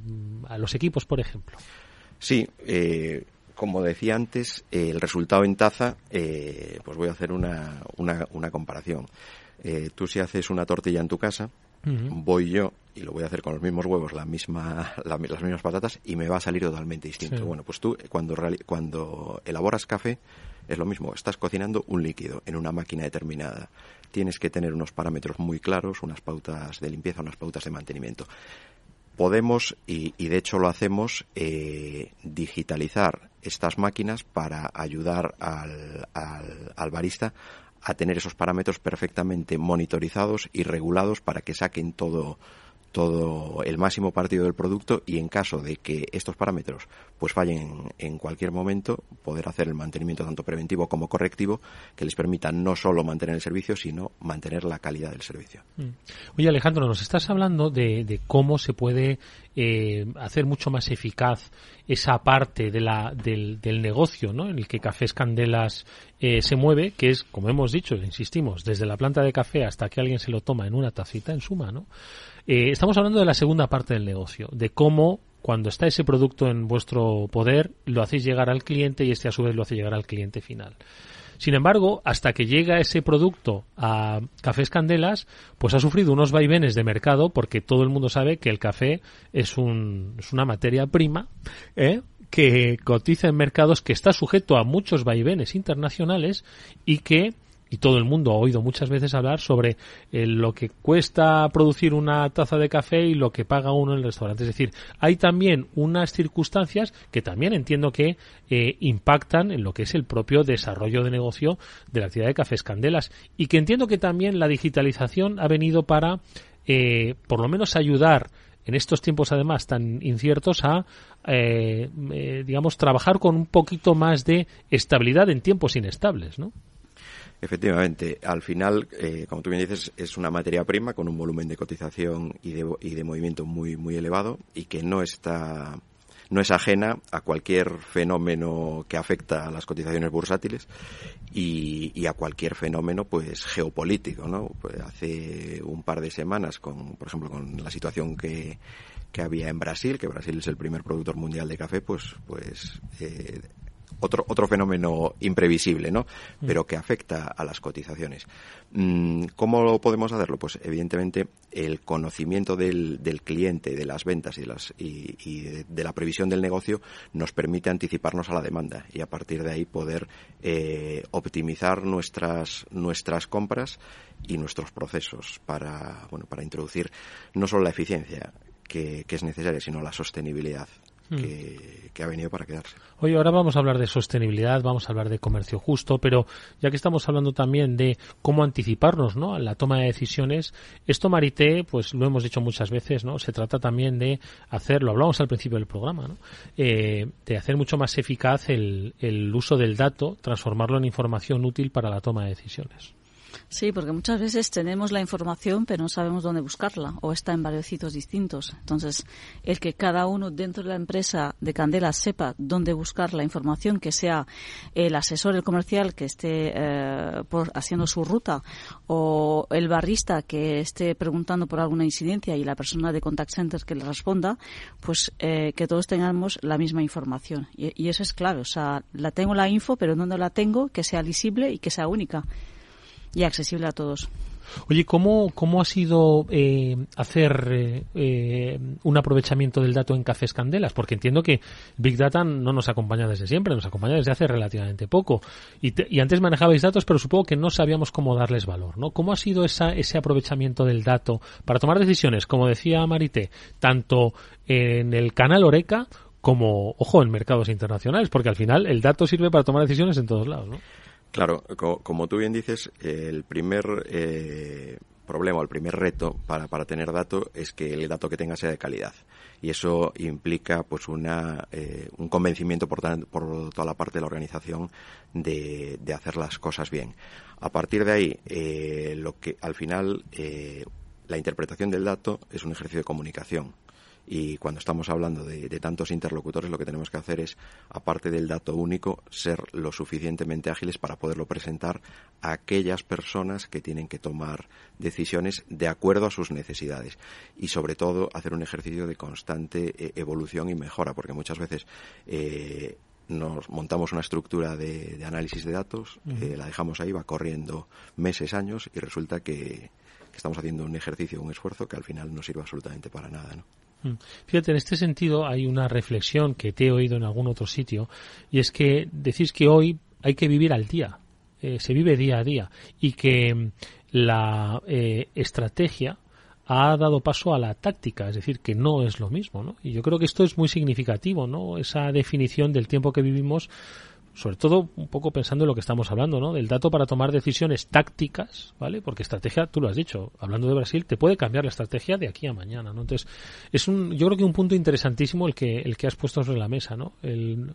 [SPEAKER 8] a los equipos, por ejemplo.
[SPEAKER 13] Sí, eh, como decía antes, el resultado en taza, eh, pues voy a hacer una, una, comparación. Eh, tú si haces una tortilla en tu casa, voy yo y lo voy a hacer con los mismos huevos, la misma, las mismas patatas y me va a salir totalmente distinto. Bueno, pues tú cuando, cuando elaboras café es lo mismo, estás cocinando un líquido en una máquina determinada. Tienes que tener unos parámetros muy claros, unas pautas de limpieza, unas pautas de mantenimiento podemos, y, de hecho lo hacemos, eh, digitalizar estas máquinas para ayudar al, al, barista a tener esos parámetros perfectamente monitorizados y regulados para que saquen todo, todo el máximo partido del producto y en caso de que estos parámetros pues fallen en cualquier momento poder hacer el mantenimiento tanto preventivo como correctivo que les permita no solo mantener el servicio sino mantener la calidad del servicio. Mm.
[SPEAKER 8] Oye Alejandro, nos estás hablando de, cómo se puede eh, hacer mucho más eficaz esa parte de la, del, del negocio ¿no? en el que Cafés Candelas eh, se mueve, que es, como hemos dicho, insistimos, desde la planta de café hasta que alguien se lo toma en una tacita en su mano. Eh, estamos hablando de la segunda parte del negocio, de cómo cuando está ese producto en vuestro poder, lo hacéis llegar al cliente y este a su vez lo hace llegar al cliente final. Sin embargo, hasta que llega ese producto a Cafés Candelas, pues ha sufrido unos vaivenes de mercado porque todo el mundo sabe que el café es, un, es una materia prima ¿eh? que cotiza en mercados que está sujeto a muchos vaivenes internacionales y que y todo el mundo ha oído muchas veces hablar sobre eh, lo que cuesta producir una taza de café y lo que paga uno en el restaurante. Es decir, hay también unas circunstancias que también entiendo que eh, impactan en lo que es el propio desarrollo de negocio de la actividad de cafés candelas y que entiendo que también la digitalización ha venido para, eh, por lo menos, ayudar en estos tiempos además tan inciertos a digamos trabajar con un poquito más de estabilidad en tiempos inestables, ¿no?
[SPEAKER 13] Efectivamente, al final, eh, como tú bien dices, es una materia prima con un volumen de cotización y de, y de movimiento muy, muy elevado y que no está no es ajena a cualquier fenómeno que afecta a las cotizaciones bursátiles y, a cualquier fenómeno pues geopolítico no pues hace un par de semanas con por ejemplo con la situación que, que había en Brasil que Brasil es el primer productor mundial de café pues pues eh, otro, otro fenómeno imprevisible, ¿no? Mm. Pero que afecta a las cotizaciones. Mm, ¿Cómo podemos hacerlo? Pues evidentemente el conocimiento del, del cliente, de las ventas y, de, las, y, de, la previsión del negocio nos permite anticiparnos a la demanda y a partir de ahí poder eh, optimizar nuestras, nuestras compras y nuestros procesos para, bueno, para introducir no solo la eficiencia que, que es necesaria, sino la sostenibilidad Hmm. que, ha venido para quedarse.
[SPEAKER 8] Oye, ahora vamos a hablar de sostenibilidad, vamos a hablar de comercio justo, pero ya que estamos hablando también de cómo anticiparnos ¿no? a la toma de decisiones, esto, Marité, pues lo hemos dicho muchas veces, ¿no? se trata también de hacerlo, hablamos al principio del programa, ¿no? Eh, de hacer mucho más eficaz el, el uso del dato, transformarlo en información útil para la toma de decisiones.
[SPEAKER 12] Sí, porque muchas veces tenemos la información pero no sabemos dónde buscarla o está en varios sitios distintos. Entonces, el que cada uno dentro de la empresa de Candela sepa dónde buscar la información, que sea el asesor, el comercial que esté eh, por, haciendo su ruta o el barrista que esté preguntando por alguna incidencia y la persona de contact center que le responda, pues eh, que todos tengamos la misma información. Y, y eso es clave. O sea, la tengo la info, pero ¿dónde la tengo? Que sea visible y que sea única y accesible a todos.
[SPEAKER 8] Oye, ¿cómo, cómo ha sido eh, hacer eh, eh, un aprovechamiento del dato en Cafés Candelas? Porque entiendo que Big Data no nos acompaña desde siempre, nos acompaña desde hace relativamente poco. Y, y antes manejabais datos, pero supongo que no sabíamos cómo darles valor, ¿no? ¿Cómo ha sido esa, ese aprovechamiento del dato para tomar decisiones, como decía Marité, tanto en el canal Oreca como, ojo, en mercados internacionales? Porque al final el dato sirve para tomar decisiones en todos lados, ¿no?
[SPEAKER 13] Claro, como, tú bien dices, el primer eh, problema el primer reto para, para tener dato es que el dato que tenga sea de calidad. Y eso implica pues una, eh, un convencimiento por, por, toda la parte de la organización de, de, hacer las cosas bien. A partir de ahí, eh, lo que al final la interpretación del dato es un ejercicio de comunicación y cuando estamos hablando de, tantos interlocutores lo que tenemos que hacer es, aparte del dato único, ser lo suficientemente ágiles para poderlo presentar a aquellas personas que tienen que tomar decisiones de acuerdo a sus necesidades y sobre todo hacer un ejercicio de constante eh, evolución y mejora porque muchas veces eh, nos montamos una estructura de, análisis de datos, eh, la dejamos ahí, va corriendo meses, años y resulta que, que, estamos haciendo un ejercicio, un esfuerzo que al final no sirve absolutamente para nada. ¿no?
[SPEAKER 8] Mm. Fíjate, en este sentido hay una reflexión que te he oído en algún otro sitio y es que decís que hoy hay que vivir al día, eh, se vive día a día y que mm, la eh, estrategia ha dado paso a la táctica, es decir, que no es lo mismo, ¿no? Y yo creo que esto es muy significativo, ¿no? Esa definición del tiempo que vivimos sobre todo un poco pensando en lo que estamos hablando, ¿no? Del dato para tomar decisiones tácticas, ¿vale? Porque estrategia, tú lo has dicho, hablando de Brasil, te puede cambiar la estrategia de aquí a mañana, ¿no? Entonces, es un, yo creo que un punto interesantísimo el que, el que has puesto sobre la mesa, ¿no? El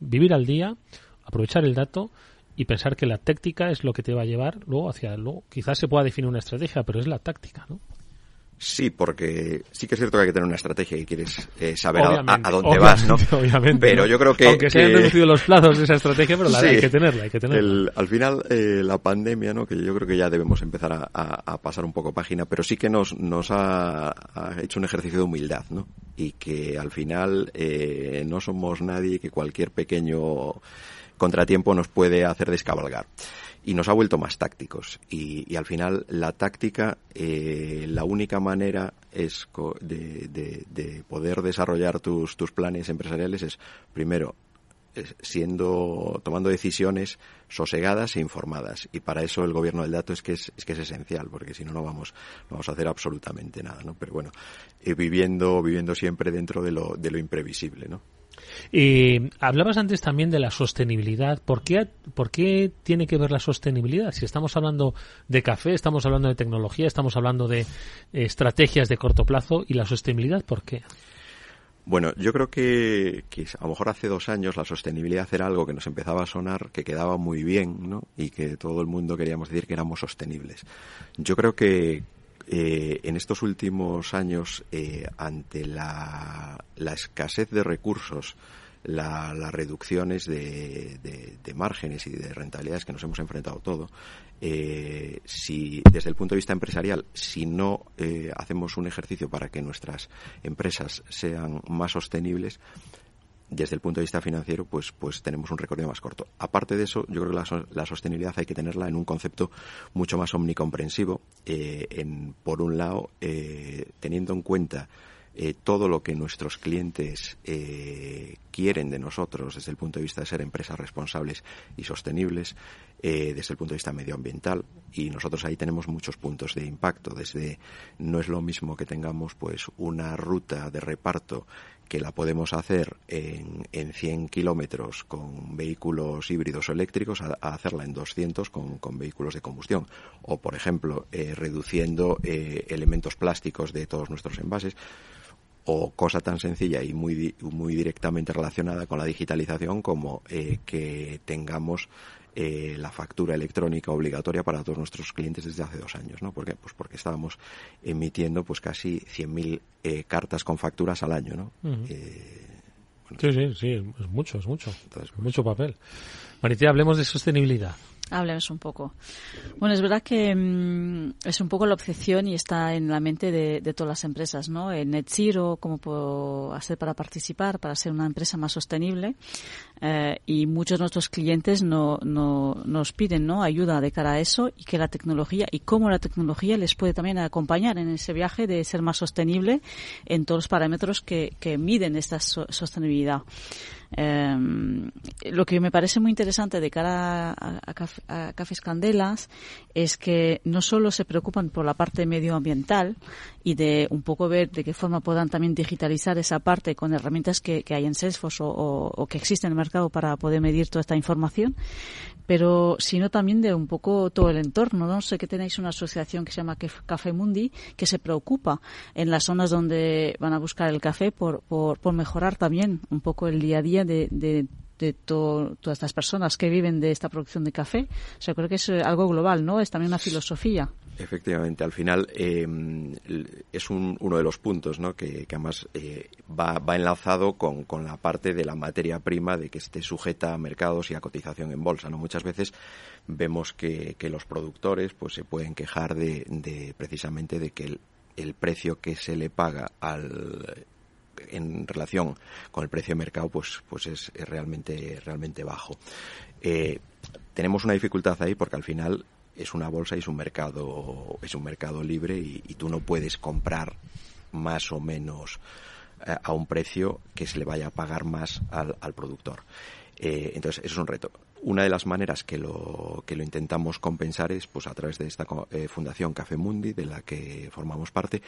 [SPEAKER 8] vivir al día, aprovechar el dato y pensar que la táctica es lo que te va a llevar luego hacia, luego, quizás se pueda definir una estrategia, pero es la táctica, ¿no?
[SPEAKER 13] Sí, porque sí que es cierto que hay que tener una estrategia y quieres eh, saber a, dónde vas, ¿no? <laughs>
[SPEAKER 8] Obviamente.
[SPEAKER 13] Pero yo creo que...
[SPEAKER 8] Aunque se hayan reducido los plazos de esa estrategia, pero la hay que tenerla, hay que tenerla.
[SPEAKER 13] al final, eh, la pandemia, ¿no? Que yo creo que ya debemos empezar a, a pasar un poco página, pero sí que nos, nos ha, hecho un ejercicio de humildad, ¿no? Y que al final eh, no somos nadie que cualquier pequeño contratiempo nos puede hacer descabalgar y nos ha vuelto más tácticos. Y, al final la táctica, eh, la única manera es de, poder desarrollar tus, tus planes empresariales es, primero, siendo tomando decisiones sosegadas e informadas. Y para eso el gobierno del dato es que es, que es esencial porque si no no vamos no vamos a hacer absolutamente nada no pero bueno eh, viviendo viviendo siempre dentro de lo de lo imprevisible no
[SPEAKER 8] y hablabas antes también de la sostenibilidad. ¿Por qué, ¿Por qué tiene que ver la sostenibilidad? Si estamos hablando de café, estamos hablando de tecnología, estamos hablando de estrategias de corto plazo y la sostenibilidad, ¿por qué?
[SPEAKER 13] Bueno, yo creo que, que, a lo mejor hace dos años la sostenibilidad era algo que nos empezaba a sonar, que quedaba muy bien, ¿no? Y que todo el mundo queríamos decir que éramos sostenibles. Yo creo que, eh, en estos últimos años, eh, ante la, escasez de recursos, las reducciones de, márgenes y de rentabilidades que nos hemos enfrentado todo, eh, si desde el punto de vista empresarial, si no hacemos un ejercicio para que nuestras empresas sean más sostenibles, desde el punto de vista financiero, pues, pues tenemos un recorrido más corto. Aparte de eso, yo creo que la, sostenibilidad hay que tenerla en un concepto mucho más omnicomprensivo, eh, en, por un lado, eh, teniendo en cuenta eh, todo lo que nuestros clientes quieren de nosotros desde el punto de vista de ser empresas responsables y sostenibles, desde el punto de vista medioambiental y nosotros ahí tenemos muchos puntos de impacto desde no es lo mismo que tengamos pues una ruta de reparto que la podemos hacer en, en 100 kilómetros con vehículos híbridos o eléctricos a, hacerla en 200 con, con, vehículos de combustión. O, por ejemplo, eh, reduciendo eh, elementos plásticos de todos nuestros envases. O cosa tan sencilla y muy, muy directamente relacionada con la digitalización como eh, que tengamos eh, la factura electrónica obligatoria para todos nuestros clientes desde hace dos años, ¿no? ¿Por qué? Pues porque estábamos emitiendo pues casi 100.000 eh, cartas con facturas al año, ¿no?
[SPEAKER 8] Eh, sí, sí, sí, es mucho, es mucho. Entonces, mucho papel. Maritea, hablemos de sostenibilidad.
[SPEAKER 12] Hablemos un poco. Bueno, es verdad que mm, es un poco la obsesión y está en la mente de, todas las empresas, ¿no? En Net Zero, cómo puedo hacer para participar, para ser una empresa más sostenible. Eh, y muchos de nuestros clientes no, no, nos piden, ¿no? Ayuda de cara a eso y que la tecnología y cómo la tecnología les puede también acompañar en ese viaje de ser más sostenible en todos los parámetros que, que miden esta sostenibilidad. Eh, lo que me parece muy interesante de cara a, Cafés Candelas es que no solo se preocupan por la parte medioambiental y de un poco ver de qué forma puedan también digitalizar esa parte con herramientas que, hay en Salesforce o, o, que existen en el mercado para poder medir toda esta información, pero sino también de un poco todo el entorno. No sé que tenéis una asociación que se llama Café Mundi que se preocupa en las zonas donde van a buscar el café por, mejorar también un poco el día a día de, todas estas personas que viven de esta producción de café. O sea, creo que es algo global, ¿no? Es también una filosofía.
[SPEAKER 13] Efectivamente, al final eh, es uno de los puntos que, además eh, va, enlazado con, la parte de la materia prima de que esté sujeta a mercados y a cotización en bolsa. ¿no? Muchas veces vemos que, los productores pues se pueden quejar de, precisamente de que el, precio que se le paga al en relación con el precio de mercado pues pues es, realmente realmente bajo eh, tenemos una dificultad ahí porque al final es una bolsa y es un mercado, es un mercado libre y, tú no puedes comprar más o menos eh, a un precio que se le vaya a pagar más al, productor. Eh, entonces, eso es un reto una de las maneras que lo, que lo intentamos compensar es pues a través de esta eh, Fundación Café Mundi, de la que formamos parte,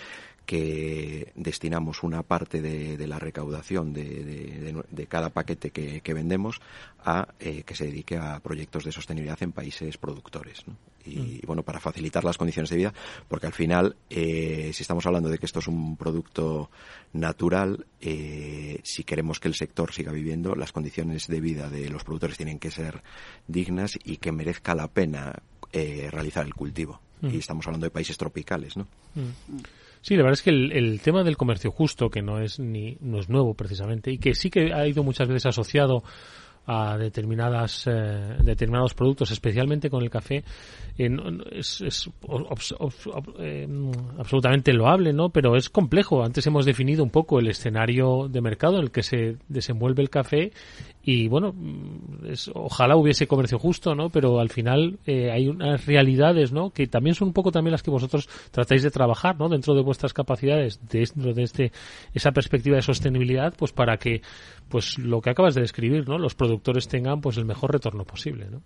[SPEAKER 13] que destinamos una parte de, la recaudación de, cada paquete que, vendemos a que se dedique a proyectos de sostenibilidad en países productores. Y, mm. bueno, para facilitar las condiciones de vida, porque al final, eh, si estamos hablando de que esto es un producto natural, si queremos que el sector siga viviendo, las condiciones de vida de los productores tienen que ser dignas y que merezca la pena eh, realizar el cultivo. Mm. Y estamos hablando de países tropicales, ¿no?
[SPEAKER 8] Mm. Sí, la verdad es que el, tema del comercio justo, que no es ni no es nuevo precisamente y que sí que ha ido muchas veces asociado a determinadas eh, determinados productos, especialmente con el café, eh, es, es eh, absolutamente loable, ¿no? Pero es complejo. Antes hemos definido un poco el escenario de mercado en el que se desenvuelve el café y bueno, es, ojalá hubiese comercio justo, ¿no? Pero al final eh, hay unas realidades, ¿no? Que también son un poco también las que vosotros tratáis de trabajar, ¿no? Dentro de vuestras capacidades, dentro de este, esa perspectiva de sostenibilidad, pues para que, pues lo que acabas de describir, ¿no? Los productores tengan, pues el mejor retorno posible, ¿no?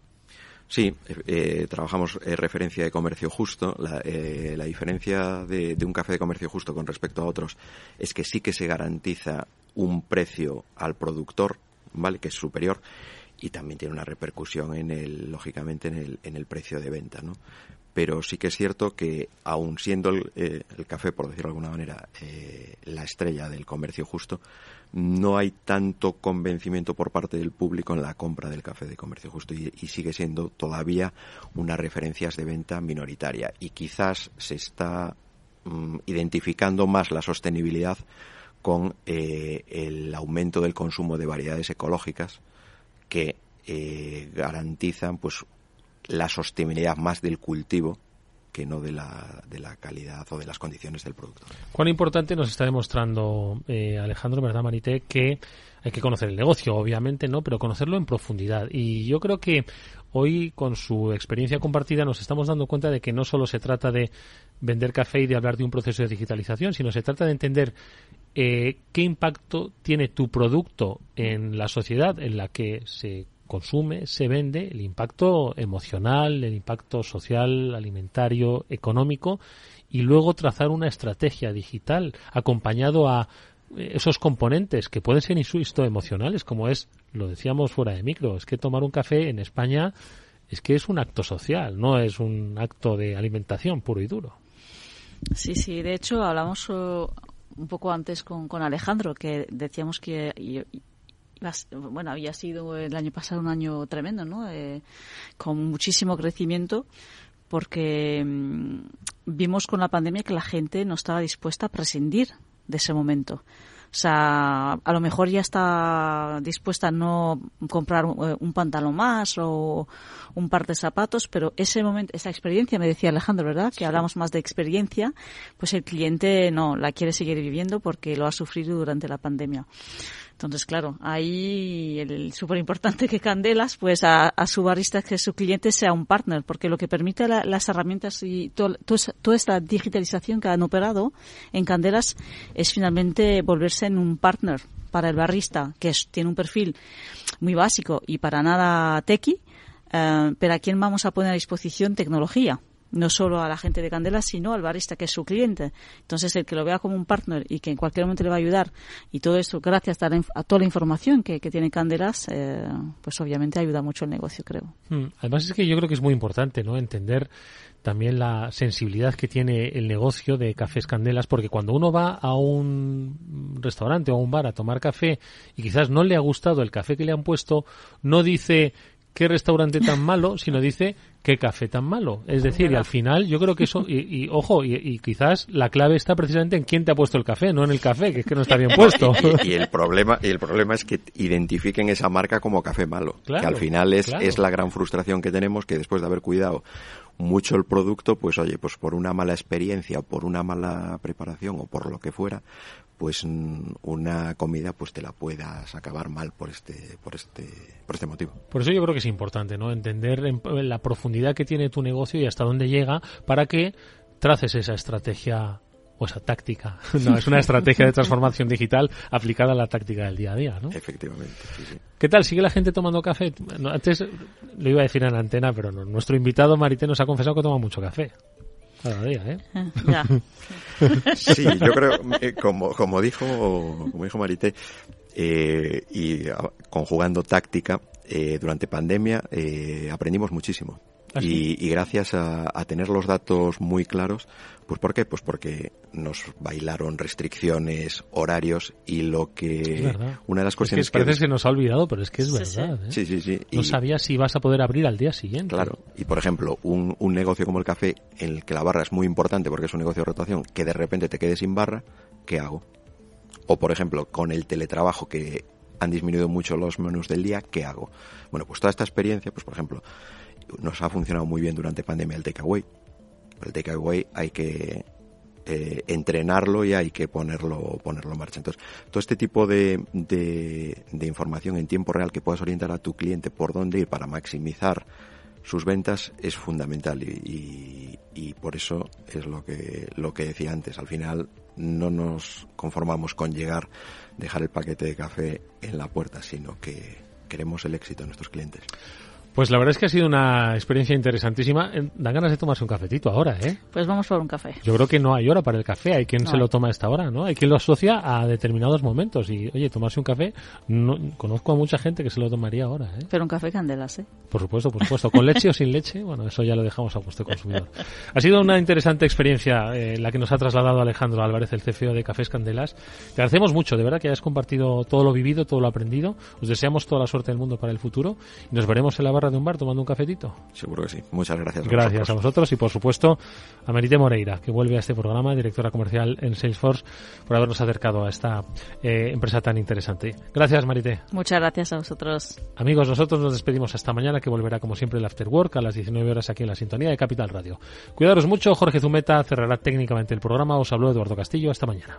[SPEAKER 13] Sí, eh, trabajamos eh, referencia de comercio justo. La, eh, la diferencia de, un café de comercio justo con respecto a otros es que sí que se garantiza un precio al productor ¿vale? Que es superior y también tiene una repercusión en el, lógicamente, en el, en el precio de venta, ¿no? Pero sí que es cierto que, aun siendo el, eh, café, por decirlo de alguna manera, eh, la estrella del comercio justo, no hay tanto convencimiento por parte del público en la compra del café de comercio justo y, sigue siendo todavía unas referencias de venta minoritaria. Y quizás se está mm, identificando más la sostenibilidad con eh, el aumento del consumo de variedades ecológicas que eh, garantizan pues la sostenibilidad más del cultivo que no de la, de la calidad o de las condiciones del producto.
[SPEAKER 8] Cuán importante nos está demostrando eh, Alejandro, ¿verdad, Marité? Que hay que conocer el negocio, obviamente, ¿no? Pero conocerlo en profundidad. Y yo creo que hoy, con su experiencia compartida, nos estamos dando cuenta de que no solo se trata de vender café y de hablar de un proceso de digitalización, sino se trata de entender eh, qué impacto tiene tu producto en la sociedad en la que se consume, se vende, el impacto emocional, el impacto social, alimentario, económico, y luego trazar una estrategia digital acompañado a eh, esos componentes que pueden ser, insisto, emocionales, como es, lo decíamos fuera de micro, es que tomar un café en España es que es un acto social, no es un acto de alimentación puro y duro.
[SPEAKER 12] Sí, sí, de hecho hablamos un poco antes con, con Alejandro, que decíamos que bueno, había sido el año pasado un año tremendo, ¿no? Eh, con muchísimo crecimiento, porque mm, vimos con la pandemia que la gente no estaba dispuesta a prescindir de ese momento. O sea, a lo mejor ya está dispuesta a no comprar un, un pantalón más o un par de zapatos, pero ese momento, esa experiencia, me decía Alejandro, ¿verdad? Que hablamos más de experiencia, pues el cliente no la quiere seguir viviendo porque lo ha sufrido durante la pandemia. Entonces, claro, ahí el súper importante que Candelas, pues a, a, su barista, que su cliente sea un partner, porque lo que permite la, las herramientas y to, to, toda esta digitalización que han operado en Candelas es finalmente volverse en un partner para el barista, que tiene un perfil muy básico y para nada tequi, uh, pero a quién vamos a poner a disposición tecnología no solo a la gente de Candela, sino al barista que es su cliente. Entonces, el que lo vea como un partner y que en cualquier momento le va a ayudar, y todo esto gracias a, la, toda la información que, que tiene Candelas, eh, pues obviamente ayuda mucho el negocio, creo.
[SPEAKER 8] Hmm. Además, es que yo creo que es muy importante ¿no? entender también la sensibilidad que tiene el negocio de Cafés Candelas, porque cuando uno va a un restaurante o a un bar a tomar café y quizás no le ha gustado el café que le han puesto, no dice qué restaurante tan malo, sino dice qué café tan malo. Es decir, y al final yo creo que eso, y, y ojo, y, y, quizás la clave está precisamente en quién te ha puesto el café, no en el café, que es que no está bien puesto. <laughs>
[SPEAKER 13] y, y, el problema, y el problema es que identifiquen esa marca como café malo. Claro, que al final es, claro. es la gran frustración que tenemos, que después de haber cuidado mucho el producto, pues oye, pues por una mala experiencia o por una mala preparación o por lo que fuera, pues una comida pues te la puedas acabar mal por este por este por este motivo.
[SPEAKER 8] Por eso yo creo que es importante, ¿no? Entender la profundidad que tiene tu negocio y hasta dónde llega para que traces esa estrategia o esa táctica. <laughs> No, es una estrategia de transformación digital aplicada a la táctica del día a día, ¿no?
[SPEAKER 13] Efectivamente, sí, sí.
[SPEAKER 8] ¿Qué tal? ¿Sigue la gente tomando café? No, antes lo iba a decir en la antena, pero no. Nuestro invitado Marité nos ha confesado que toma mucho café. Cada día, ¿eh? <laughs>
[SPEAKER 12] Ya. <laughs>
[SPEAKER 13] sí, yo creo, eh, como, como dijo, como dijo Marité, eh, y conjugando táctica, eh, durante pandemia eh, aprendimos muchísimo. ¿Ah, y, y, gracias a, a, tener los datos muy claros, pues ¿por qué? Pues porque nos bailaron restricciones, horarios y lo que una de las cuestiones
[SPEAKER 8] es que, parece que, que nos ha olvidado, pero es que es verdad.
[SPEAKER 13] Sí, sí, sí.
[SPEAKER 8] ¿eh? sí. No sabía si vas a poder abrir al día siguiente.
[SPEAKER 13] Claro. Y por ejemplo, un, un negocio como el café, en el que la barra es muy importante porque es un negocio de rotación, que de repente te quede sin barra, ¿qué hago? O por ejemplo, con el teletrabajo que han disminuido mucho los menús del día, ¿qué hago? Bueno, pues toda esta experiencia, pues por ejemplo, nos ha funcionado muy bien durante pandemia el takeaway. El takeaway hay que eh, entrenarlo y hay que ponerlo, ponerlo en marcha. Entonces, todo este tipo de, de, información en tiempo real que puedas orientar a tu cliente por dónde ir para maximizar sus ventas es fundamental y, y, y por eso es lo que, lo que decía antes. Al final no nos conformamos con llegar, dejar el paquete de café en la puerta, sino que queremos el éxito de nuestros clientes.
[SPEAKER 8] Pues la verdad es que ha sido una experiencia interesantísima. Dan ganas de tomarse un cafetito ahora, ¿eh?
[SPEAKER 12] Pues vamos por un café.
[SPEAKER 8] Yo creo que no hay hora para el café. Hay quien no se lo toma a esta hora, ¿no? Hay quien lo asocia a determinados momentos. Y, oye, tomarse un café, no, conozco a mucha gente que se lo tomaría ahora, ¿eh?
[SPEAKER 12] Pero un café candelas, ¿eh?
[SPEAKER 8] Por supuesto, por supuesto. Con leche o sin leche, bueno, eso ya lo dejamos a gusto consumidor. Ha sido una interesante experiencia eh, la que nos ha trasladado Alejandro Álvarez, el CFO de Cafés Candelas. Te agradecemos mucho, de verdad, que hayas compartido todo lo vivido, todo lo aprendido. Os deseamos toda la suerte del mundo para el futuro. Y nos veremos en la barra de un bar tomando un cafetito?
[SPEAKER 13] Seguro que sí. Muchas gracias.
[SPEAKER 8] A gracias vosotros. a vosotros y por supuesto a Merite Moreira, que vuelve a este programa, directora comercial en Salesforce, por habernos acercado a esta eh, empresa tan interesante. Gracias, Marite.
[SPEAKER 12] Muchas gracias a vosotros.
[SPEAKER 8] Amigos, nosotros nos despedimos hasta mañana, que volverá como siempre el After Work a las 19 horas aquí en la sintonía de Capital Radio. Cuidaros mucho, Jorge Zumeta cerrará técnicamente el programa. Os habló Eduardo Castillo. Hasta mañana.